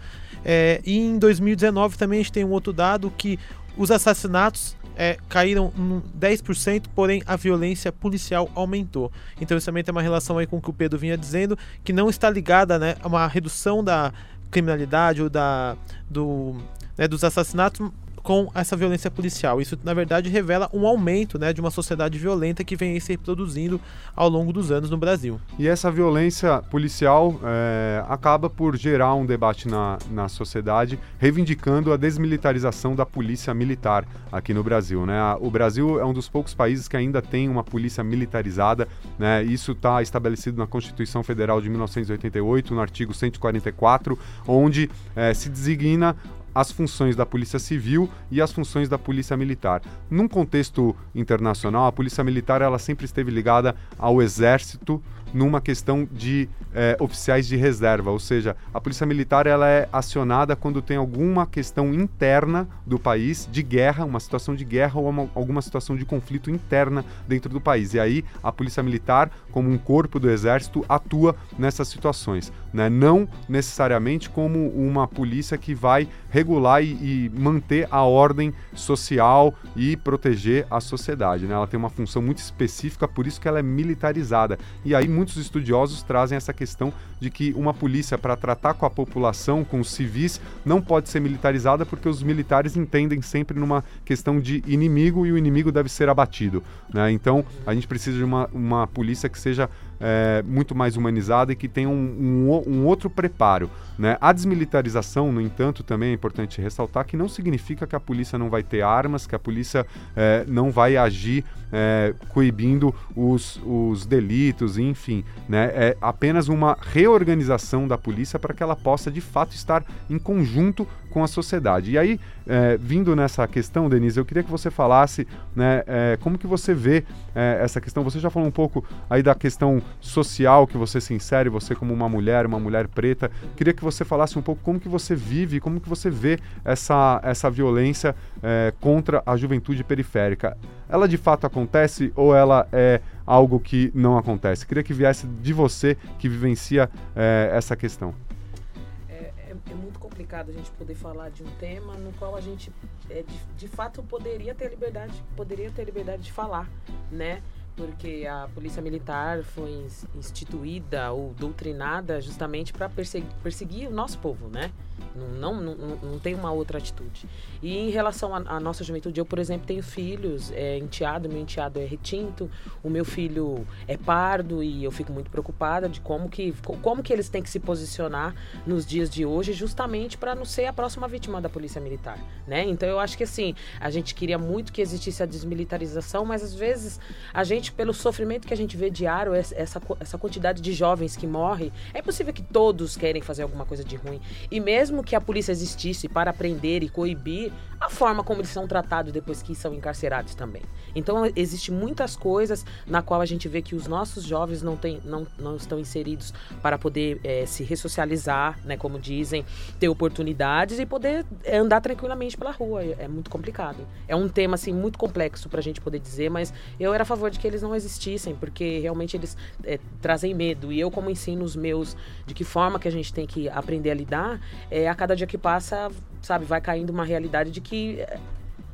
É, e em 2019 também a gente tem um outro dado que os assassinatos é, caíram 10%, porém a violência policial aumentou. Então isso também tem uma relação aí com o que o Pedro vinha dizendo, que não está ligada né, a uma redução da criminalidade ou da, do, né, dos assassinatos, com essa violência policial. Isso, na verdade, revela um aumento né, de uma sociedade violenta que vem se reproduzindo ao longo dos anos no Brasil. E essa violência policial é, acaba por gerar um debate na, na sociedade, reivindicando a desmilitarização da polícia militar aqui no Brasil. Né? O Brasil é um dos poucos países que ainda tem uma polícia militarizada. Né? Isso está estabelecido na Constituição Federal de 1988, no artigo 144, onde é, se designa as funções da Polícia Civil e as funções da Polícia Militar. Num contexto internacional, a Polícia Militar ela sempre esteve ligada ao Exército numa questão de eh, oficiais de reserva, ou seja, a polícia militar ela é acionada quando tem alguma questão interna do país de guerra, uma situação de guerra ou uma, alguma situação de conflito interna dentro do país. E aí a polícia militar, como um corpo do exército, atua nessas situações, né? não necessariamente como uma polícia que vai regular e, e manter a ordem social e proteger a sociedade. Né? Ela tem uma função muito específica, por isso que ela é militarizada. E aí muitos estudiosos trazem essa questão de que uma polícia, para tratar com a população, com os civis, não pode ser militarizada porque os militares entendem sempre numa questão de inimigo e o inimigo deve ser abatido. Né? Então, a gente precisa de uma, uma polícia que seja é, muito mais humanizada e que tenha um, um um outro preparo. Né? A desmilitarização, no entanto, também é importante ressaltar que não significa que a polícia não vai ter armas, que a polícia é, não vai agir é, coibindo os, os delitos, enfim. Né? É apenas uma reorganização da polícia para que ela possa, de fato, estar em conjunto com a sociedade. E aí, é, vindo nessa questão, Denise, eu queria que você falasse né, como que você vê essa questão. Você já falou um pouco aí da questão social que você se insere, você como uma mulher, uma mulher preta. Queria que você falasse um pouco como que você vive, como que você vê essa, essa violência é, contra a juventude periférica. Ela de fato acontece ou ela é algo que não acontece? Queria que viesse de você que vivencia é, essa questão. É, é- é muito complicado a gente poder falar de um tema no qual a gente, é, de, de fato, poderia ter liberdade, poderia ter liberdade de falar, né? Porque a polícia militar foi ins- instituída ou doutrinada justamente para perseguir o nosso povo, né? Não, não, não, não tem uma outra atitude. E em relação à nossa juventude, eu, por exemplo, tenho filhos, é, enteado, meu enteado é retinto, o meu filho é pardo e eu fico muito preocupada de como que, co- como que eles têm que se posicionar nos dias de hoje, justamente para não ser a próxima vítima da polícia militar, né? Então eu acho que assim, a gente queria muito que existisse a desmilitarização, mas às vezes a gente, pelo sofrimento que a gente vê diário, es- essa, essa quantidade de jovens que morrem, é possível que todos querem fazer alguma coisa de ruim. E mesmo que a polícia existisse para prender e coibir, a forma como eles são tratados depois que são encarcerados também. Então existe muitas coisas na qual a gente vê que os nossos jovens não, tem, não, não estão inseridos para poder eh, se ressocializar, né, como dizem, ter oportunidades e poder andar tranquilamente pela rua. É, é muito complicado. É um tema assim muito complexo para a gente poder dizer, mas eu era a favor de que eles não existissem, porque realmente eles eh, trazem medo. E eu como ensino os meus de que forma que a gente tem que aprender a lidar, é, a cada dia que passa, sabe, vai caindo uma realidade de que eh,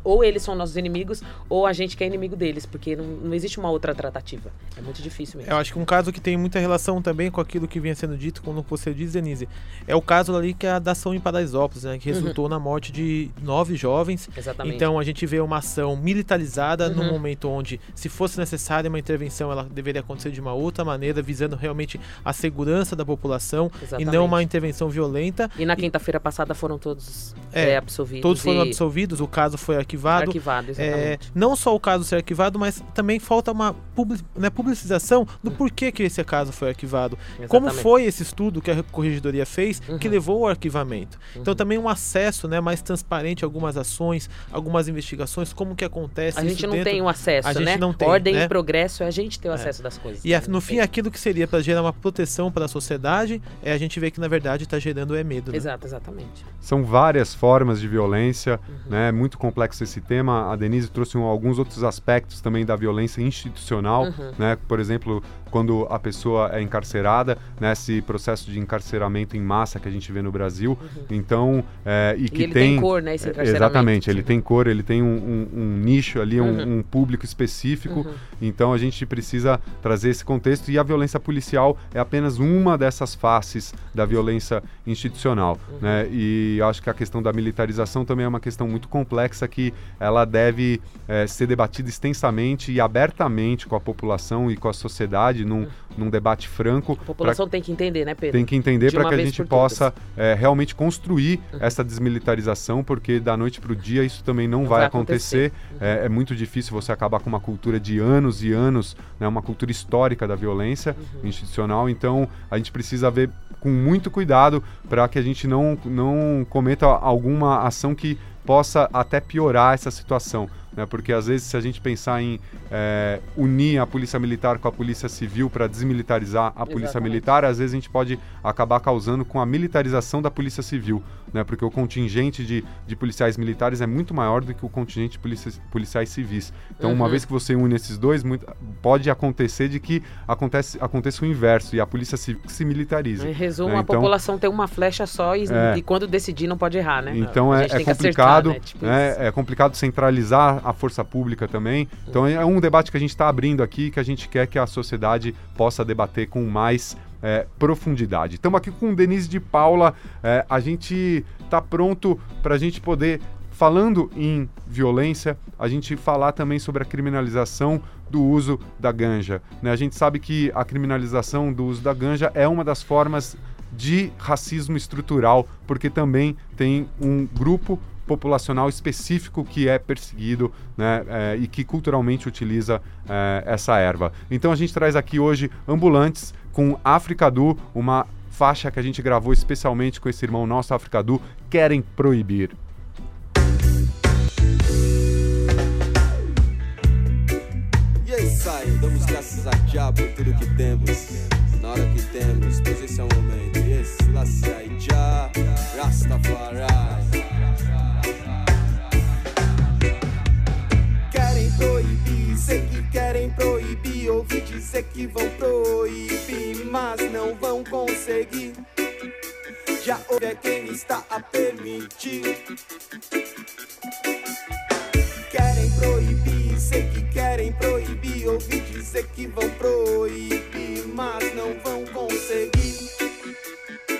ou eles são nossos inimigos, ou a gente que é inimigo deles, porque não, não existe uma outra tratativa. É muito difícil mesmo. Eu acho que um caso que tem muita relação também com aquilo que vinha sendo dito, como você diz, Denise, é o caso ali que é a da ação em Paraisópolis, né, que Uhum. resultou na morte de nove jovens. Exatamente. Então a gente vê uma ação militarizada num Uhum. momento onde, se fosse necessária uma intervenção, ela deveria acontecer de uma outra maneira, visando realmente a segurança da população e Exatamente. não uma intervenção violenta. E na quinta-feira passada foram todos É, é, absolvidos. Todos foram e- absolvidos, o caso foi arquivado. Arquivado, É, exatamente. não só o caso ser arquivado, mas também falta uma publi- né, publicização do porquê que esse caso foi arquivado. Como Exatamente. foi esse estudo que a Corregedoria fez que Uhum. levou ao arquivamento. Então Uhum. também um acesso né, mais transparente a algumas ações, algumas investigações, como que acontece A isso gente não dentro- tem o acesso, a gente né? não tem, Ordem né? e progresso é a gente ter o acesso das coisas. E a- no fim, aquilo que seria para gerar uma proteção para a sociedade, é a gente vê que na verdade está gerando é medo. né? Exato, exatamente. São várias formas de violência, Uhum. né? Muito complexo esse tema. A Denise trouxe um- alguns outros aspectos também da violência institucional, Uhum. né? Por exemplo, quando a pessoa é encarcerada, nesse processo de encarceramento em massa que a gente vê no Brasil. Então, é, e que Uhum. ele tem tem cor, né, esse é, encarceramento. Exatamente, ele tem cor, ele tem um, um- um nicho ali, um, Uhum. um público específico. Uhum. Então a gente precisa trazer esse contexto e a violência policial é apenas uma dessas faces da violência institucional, Uhum. né? E acho que a questão da militarização também é uma questão muito complexa que ela deve eh, ser debatida extensamente e abertamente com a população e com a sociedade num, num debate franco. A população tem que entender, né, Pedro? Tem que entender De para que a gente possa eh, realmente construir Uhum. essa desmilitarização, porque da noite para o dia isso também não, Não vai, vai acontecer. acontecer. É, é muito difícil você acabar com uma cultura de anos e anos, né, uma cultura histórica da violência Uhum. institucional. Então a gente precisa ver com muito cuidado para que a gente não, não cometa alguma ação que possa até piorar essa situação. Né? Porque às vezes se a gente pensar em é, unir a polícia militar com a polícia civil para desmilitarizar a polícia Exatamente. militar, às vezes a gente pode acabar causando com a militarização da polícia civil, né? Porque o contingente de, de policiais militares é muito maior do que o contingente de policia- policiais civis. Então, uma Uhum. vez que você une esses dois, muito- pode acontecer de que acontece, aconteça o inverso e a polícia civil se militarize. Em resumo, né? a Então, população tem uma flecha só e, É. e quando decidir não pode errar, né? Então A é, é que acertar, complicado, né? Tipo isso. é complicado centralizar a força pública também. Então é um debate que a gente está abrindo aqui, que a gente quer que a sociedade possa debater com mais é, profundidade. Estamos aqui com Denise de Paula. é, a gente está pronto para a gente poder falando em violência, a gente falar também sobre a criminalização do uso da ganja. Né? A gente sabe que a criminalização do uso da ganja é uma das formas de racismo estrutural, porque também tem um grupo populacional específico que é perseguido né, é, e que culturalmente utiliza é, essa erva. Então a gente traz aqui hoje ambulantes com África Du, uma faixa que a gente gravou especialmente com esse irmão nosso, África Du, querem proibir. E aí, sai, damos graças a Jah por tudo que temos. Na hora que temos, pois esse é o momento. E lá sai Jah, Rastafari. Sei que querem proibir. Ouvi dizer que vão proibir, mas não vão conseguir. Já houve é quem está a permitir. Querem proibir, sei que querem proibir. Ouvi dizer que vão proibir, mas não vão conseguir.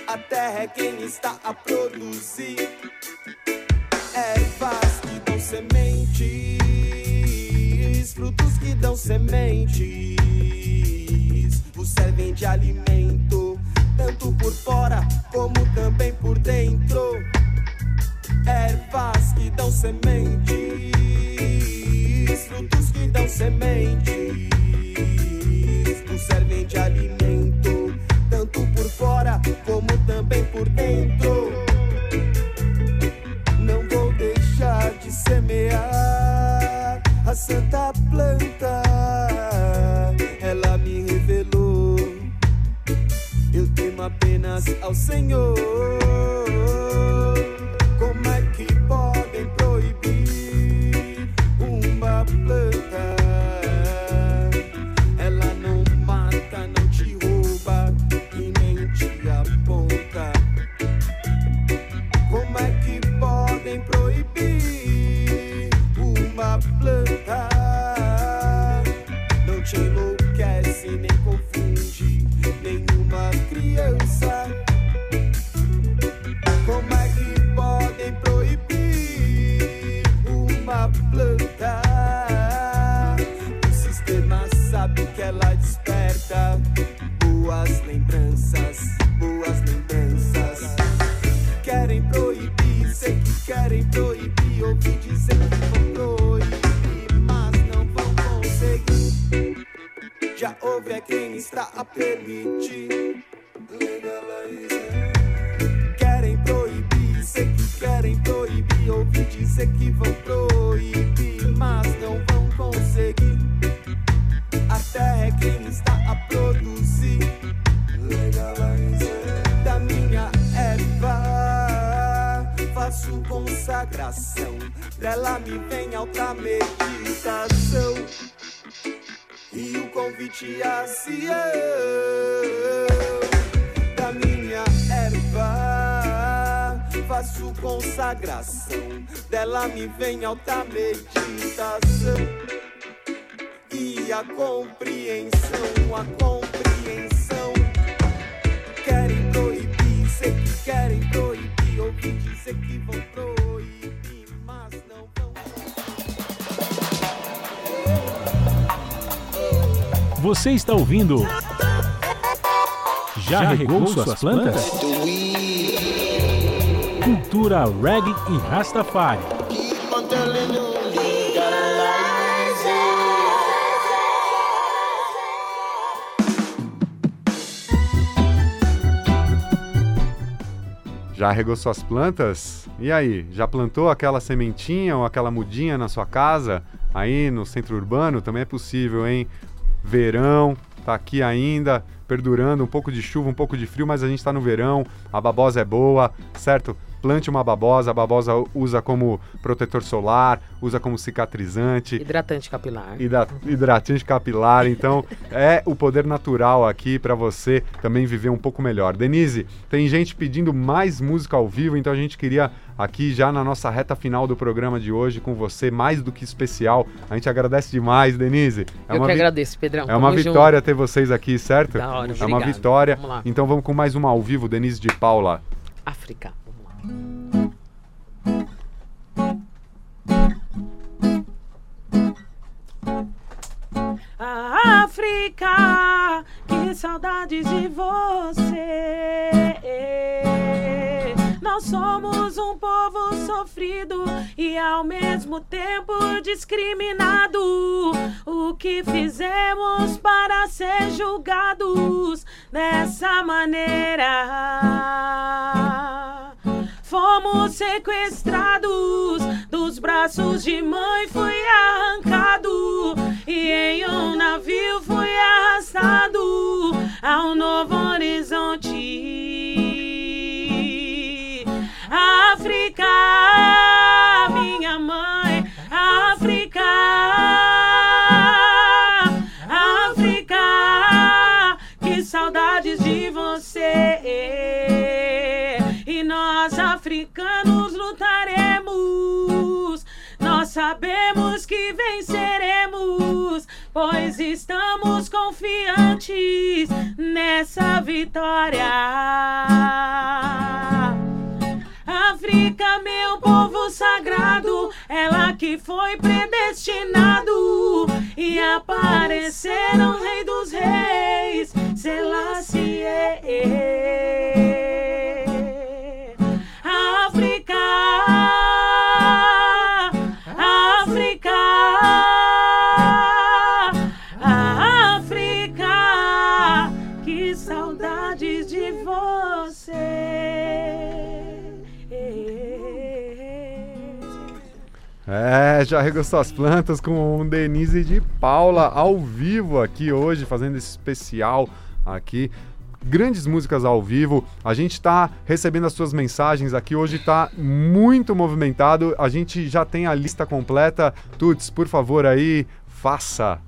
A terra é quem está a produzir sementes, servem de alimento, tanto por fora como também por dentro. Ervas que dão sementes, frutos que dão sementes, Senhor. Regou, suas plantas? Cultura reggae e Rastafari. Já regou suas plantas? E aí, já plantou aquela sementinha ou aquela mudinha na sua casa? Aí no centro urbano também é possível, hein? Verão, tá aqui ainda, perdurando, um pouco de chuva, um pouco de frio, mas a gente tá no verão, a babosa é boa, certo? Plante uma babosa, a babosa usa como protetor solar, usa como cicatrizante. Hidratante capilar. Hidra- hidratante capilar, então é o poder natural aqui para você também viver um pouco melhor. Denise, tem gente pedindo mais música ao vivo, então a gente queria aqui já na nossa reta final do programa de hoje com você, mais do que especial. A gente agradece demais, Denise. Eu que agradeço, Pedrão. É uma vitória ter vocês aqui, certo? Da hora, é uma obrigado. vitória. Vamos. Então vamos com mais uma ao vivo, Denise de Paula. África. África, que saudades de você. Nós somos um povo sofrido e ao mesmo tempo discriminado. O que fizemos para ser julgados dessa maneira? Fomos sequestrados dos braços de mãe, fui arrancado e em um navio fui arrastado a um novo horizonte. África, minha mãe, África, África, que saudades de você. Nós africanos lutaremos. Nós sabemos que venceremos, pois estamos confiantes nessa vitória. África, meu povo sagrado, ela que foi predestinado e apareceram Rei dos Reis, Selassie. É, já regou suas plantas com o Denise de Paula ao vivo aqui hoje, fazendo esse especial aqui. Grandes músicas ao vivo. A gente está recebendo as suas mensagens aqui. Hoje está muito movimentado. A gente já tem a lista completa. Tuts, por favor, aí, faça.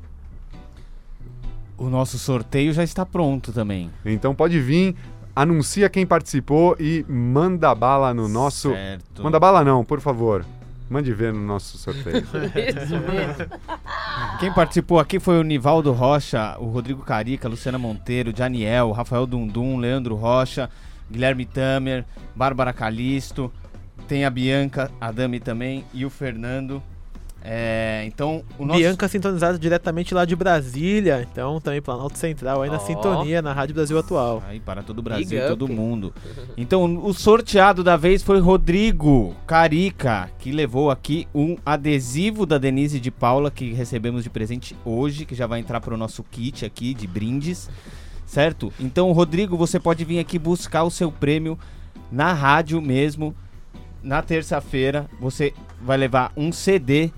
O nosso sorteio já está pronto também. Então pode vir, anuncia quem participou e manda bala no nosso. Certo. Manda bala não, por favor. Mande ver no nosso sorteio. Isso mesmo. Quem participou aqui foi o Nivaldo Rocha, o Rodrigo Carica, Luciana Monteiro, Daniel, Rafael Dundum, Leandro Rocha, Guilherme Tamer, Bárbara Calisto, tem a Bianca, a Dami também e o Fernando. É, então, o nosso... Bianca sintonizada diretamente lá de Brasília, então também Planalto Central aí na Ó. sintonia na Rádio Brasil Atual. Aí para todo o Brasil, Big todo mundo. Então, o sorteado da vez foi Rodrigo Carica, que levou aqui um adesivo da Denise de Paula, que recebemos de presente hoje, que já vai entrar para o nosso kit aqui de brindes, certo? Então, Rodrigo, você pode vir aqui buscar o seu prêmio na rádio mesmo. Na terça-feira, você vai levar um CD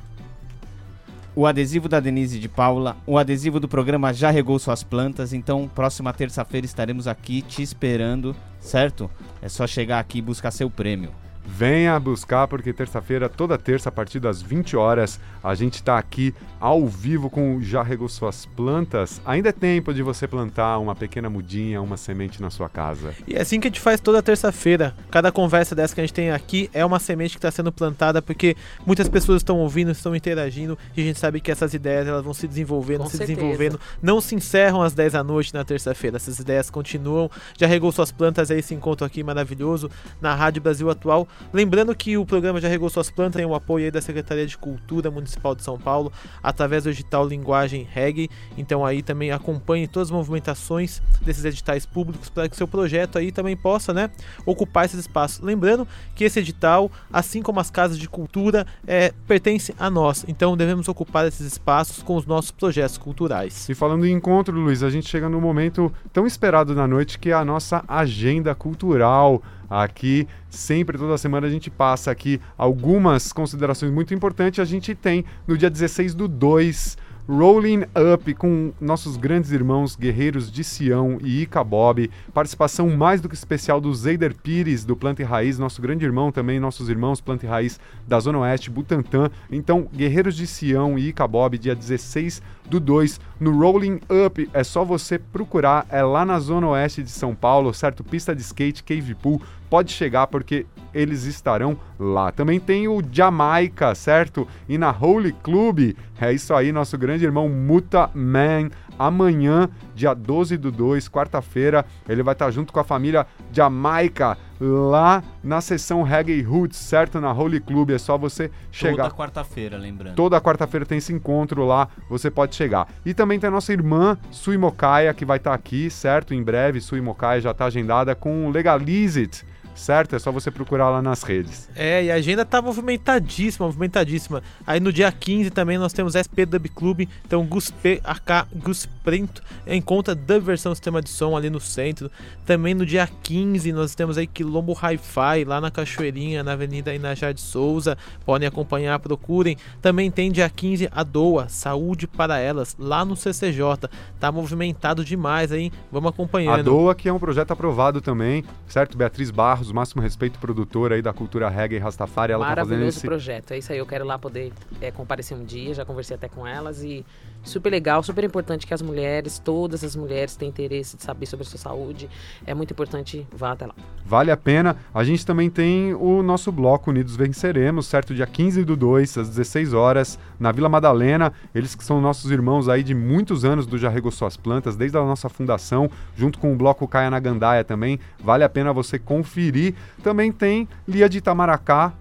o adesivo da Denise de Paula, o adesivo do programa Já Regou Suas Plantas. Então, próxima terça-feira estaremos aqui te esperando, certo? É só chegar aqui e buscar seu prêmio. Venha buscar, porque terça-feira, toda terça, a partir das 20 horas, a gente está aqui ao vivo com o Já Regou Suas Plantas. Ainda é tempo de você plantar uma pequena mudinha, uma semente na sua casa. E é assim que a gente faz toda terça-feira. Cada conversa dessa que a gente tem aqui é uma semente que está sendo plantada, porque muitas pessoas estão ouvindo, estão interagindo, e a gente sabe que essas ideias elas vão se desenvolvendo, Com se certeza. desenvolvendo. Não se encerram às 10 da noite na terça-feira. Essas ideias continuam. Já regou suas plantas aí, esse encontro aqui maravilhoso na Rádio Brasil Atual. Lembrando que o programa Já Regou Suas Plantas tem o apoio aí da Secretaria de Cultura Municipal de São Paulo, através do edital Linguagem Reggae. Então aí também acompanhe todas as movimentações desses editais públicos para que seu projeto aí também possa, né, ocupar esses espaços. Lembrando que esse edital, assim como as casas de cultura, é, pertence a nós. Então devemos ocupar esses espaços com os nossos projetos culturais. E falando em encontro, Luiz, a gente chega no momento tão esperado da noite que é a nossa agenda cultural. Aqui, sempre, toda semana, a gente passa aqui algumas considerações muito importantes. A gente tem no dia 16 do 2. Rolling Up com nossos grandes irmãos Guerreiros de Sião e Ica Bob. Participação mais do que especial do Zeider Pires, do Planta e Raiz, nosso grande irmão também, nossos irmãos Planta e Raiz da Zona Oeste, Butantã. Então, Guerreiros de Sião e Ica Bob, dia 16 do 2, no Rolling Up. É só você procurar, é lá na Zona Oeste de São Paulo, certo? Pista de skate, cave pool. Pode chegar porque eles estarão lá. Também tem o Jamaica, certo? E na Holy Club, é isso aí, nosso grande irmão Muta Man. Amanhã, dia 12 do 2, quarta-feira, ele vai estar junto com a família Jamaica lá na sessão Reggae Roots, certo? Na Holy Club, é só você chegar. Toda quarta-feira, lembrando. Toda quarta-feira tem esse encontro lá, você pode chegar. E também tem a nossa irmã Sui Mokaia, que vai estar aqui, certo? Em breve, Sui Mokaia já está agendada com o Legalize It, certo? É só você procurar lá nas redes. É, e a agenda tá movimentadíssima, movimentadíssima. Aí no dia 15 também nós temos SP Dub Club, então Guspe, AK Gusprinto, encontra Dub versão sistema de som ali no centro. Também no dia 15 nós temos aí Quilombo Hi-Fi, lá na Cachoeirinha, na Avenida Inajá de Souza. Podem acompanhar, procurem. Também tem dia 15 a Doa, Saúde para Elas, lá no CCJ. Tá movimentado demais aí, vamos acompanhando. A Doa, que é um projeto aprovado também, certo? Beatriz Barros, máximo respeito, produtora aí da cultura reggae e Rastafari, ela tá fazendo Maravilhoso esse... projeto. É isso aí, eu quero lá poder é, comparecer um dia, já conversei até com elas e super legal, super importante que as mulheres, todas as mulheres têm interesse de saber sobre a sua saúde. É muito importante, vá até lá. Vale a pena. A gente também tem o nosso bloco Unidos Venceremos, certo? Dia 15 do 2, às 16 horas, na Vila Madalena. Eles que são nossos irmãos aí de muitos anos do Já Regou Suas Plantas, desde a nossa fundação, junto com o bloco Caia na Gandaia também. Vale a pena você conferir. Também tem Lia de Itamaracá,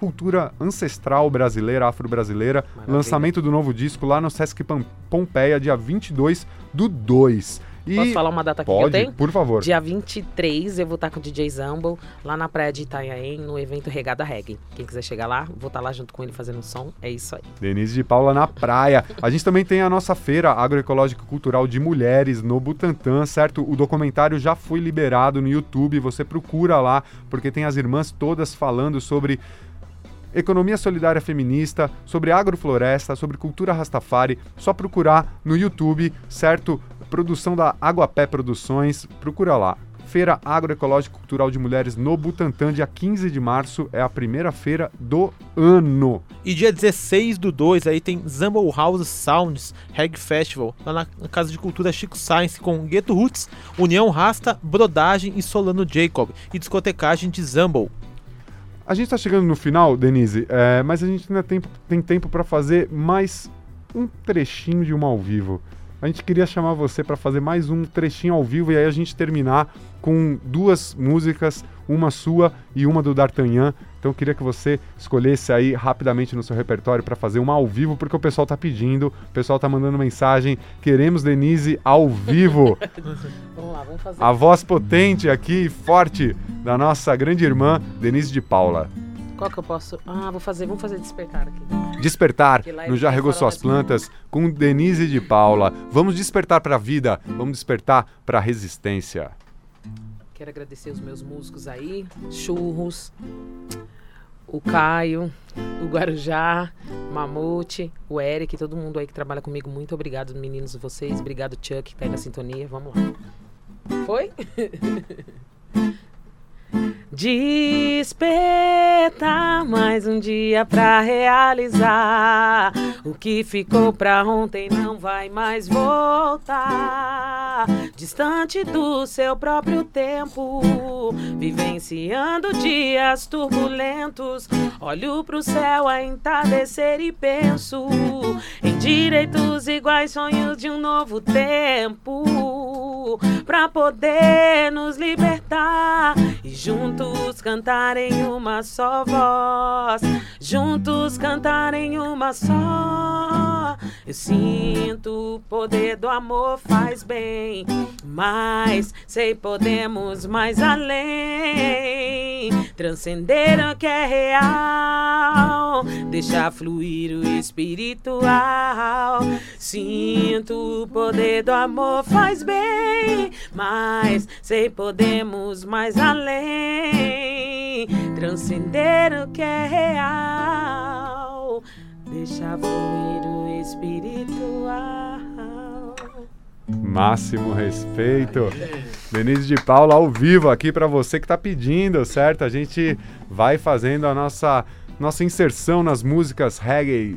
cultura ancestral brasileira, afro-brasileira. Lançamento do novo disco lá no Sesc Pompeia, dia 22 do 2. E Posso falar uma data aqui pode, que eu tenho? por favor. Dia 23 eu vou estar com o DJ Zumble lá na praia de Itanhaém, no evento Regada Reggae. Quem quiser chegar lá, vou estar lá junto com ele fazendo som. É isso aí. Denise de Paula na praia. A gente também tem a nossa feira agroecológica cultural de mulheres no Butantã, certo? O documentário já foi liberado no YouTube, você procura lá, porque tem as irmãs todas falando sobre economia solidária feminista, sobre agrofloresta, sobre cultura rastafari. Só procurar no YouTube, certo? Produção da Aguapé Produções, procura lá. Feira Agroecológica Cultural de Mulheres no Butantã, dia 15 de março, é a primeira feira do ano. E dia 16 do 2 aí tem Zumble House Sounds Reg Festival, lá na, Casa de Cultura Chico Science, com Gueto Roots, União Rasta, Brodagem e Solano Jacob, e discotecagem de Zumble. A gente está chegando no final, Denise, é, mas a gente ainda tem, tem tempo para fazer mais um trechinho de uma ao vivo. A gente queria chamar você para fazer mais um trechinho ao vivo e aí a gente terminar com duas músicas, uma sua e uma do D'Artagnan. Então eu queria que você escolhesse aí rapidamente no seu repertório para fazer uma ao vivo, porque o pessoal tá pedindo, o pessoal tá mandando mensagem. Queremos Denise ao vivo. Vamos lá, vamos fazer. A voz potente aqui, forte, da nossa grande irmã, Denise de Paula. Qual que eu posso. Ah, vou fazer, vamos fazer despertar aqui. Despertar lá no Já Regou Suas Plantas com Denise de Paula. Vamos despertar para a vida, vamos despertar para a resistência. Quero agradecer os meus músicos aí, Churros, o Caio, o Guarujá, Mamute, o Eric, todo mundo aí que trabalha comigo. Muito obrigado, meninos, vocês. Obrigado, Chuck, que tá aí na sintonia. Vamos lá. Foi? Despertar mais um dia pra realizar o que ficou pra ontem não vai mais voltar. Distante do seu próprio tempo, vivenciando dias turbulentos. Olho pro céu a entardecer e penso em direitos iguais, sonhos de um novo tempo pra poder nos libertar e juntos cantar em uma só voz, juntos cantar em uma só. Eu sinto o poder do amor faz bem, mas sei podemos mais além, transcender o que é real, deixar fluir o espiritual. Sinto o poder do amor faz bem, mas sei podemos mais além, transcender o que é real, deixar fluir o espiritual. Máximo respeito. Denise de Paula ao vivo aqui para você que tá pedindo, certo? A gente vai fazendo a nossa nossa inserção nas músicas reggae.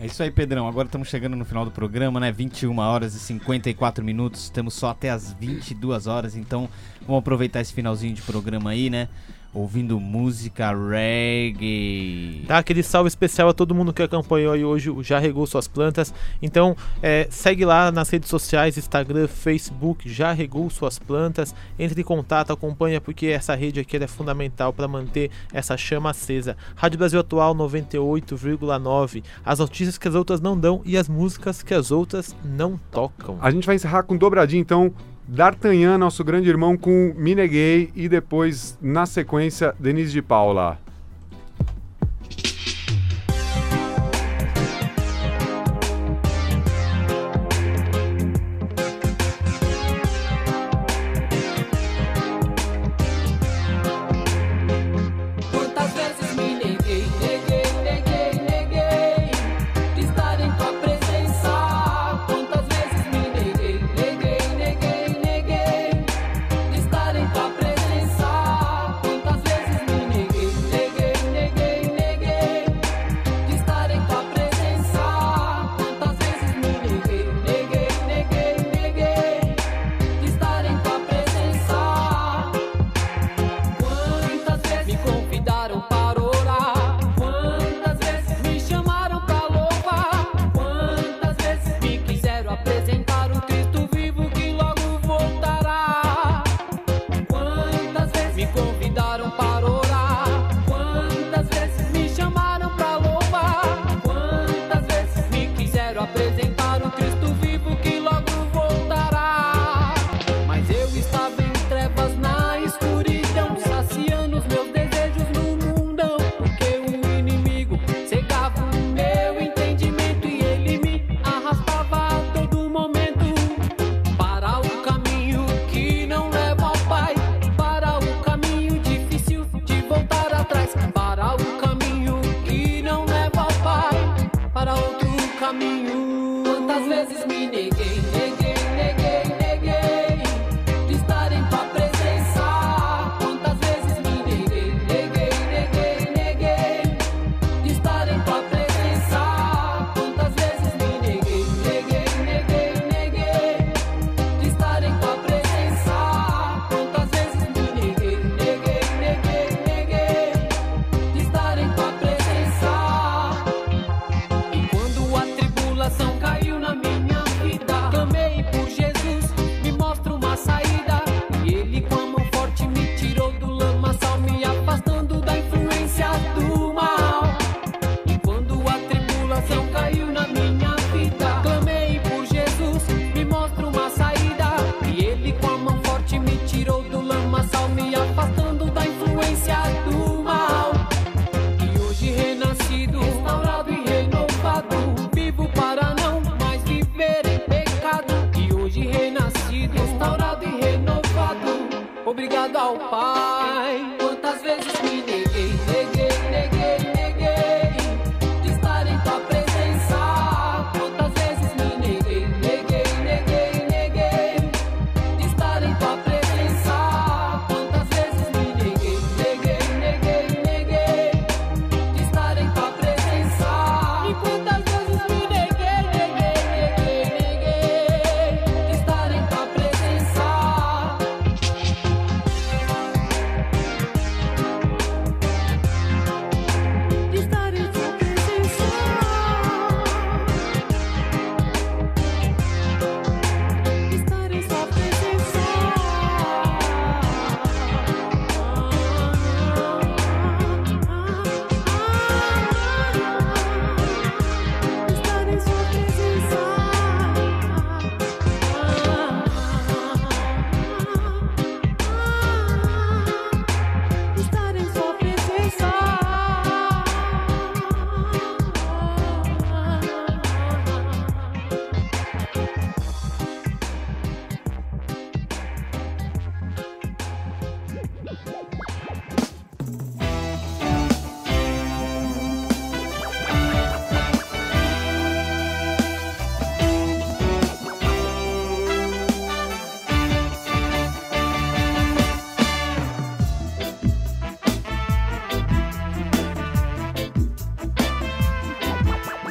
É isso aí, Pedrão. Agora estamos chegando no final do programa, né? 21 horas e 54 minutos. Temos só até as 22 horas, então Vamos aproveitar esse finalzinho de programa aí, né? Ouvindo música reggae. Dá aquele salve especial a todo mundo que acompanhou aí hoje, já regou suas plantas. Então, é, segue lá nas redes sociais, Instagram, Facebook, já regou suas plantas. Entre em contato, acompanha, porque essa rede aqui é fundamental para manter essa chama acesa. Rádio Brasil Atual 98,9. As notícias que as outras não dão e as músicas que as outras não tocam. A gente vai encerrar com dobradinha, então, D'Artagnan, nosso grande irmão, com Mineguei e depois, na sequência, Denise de Paula.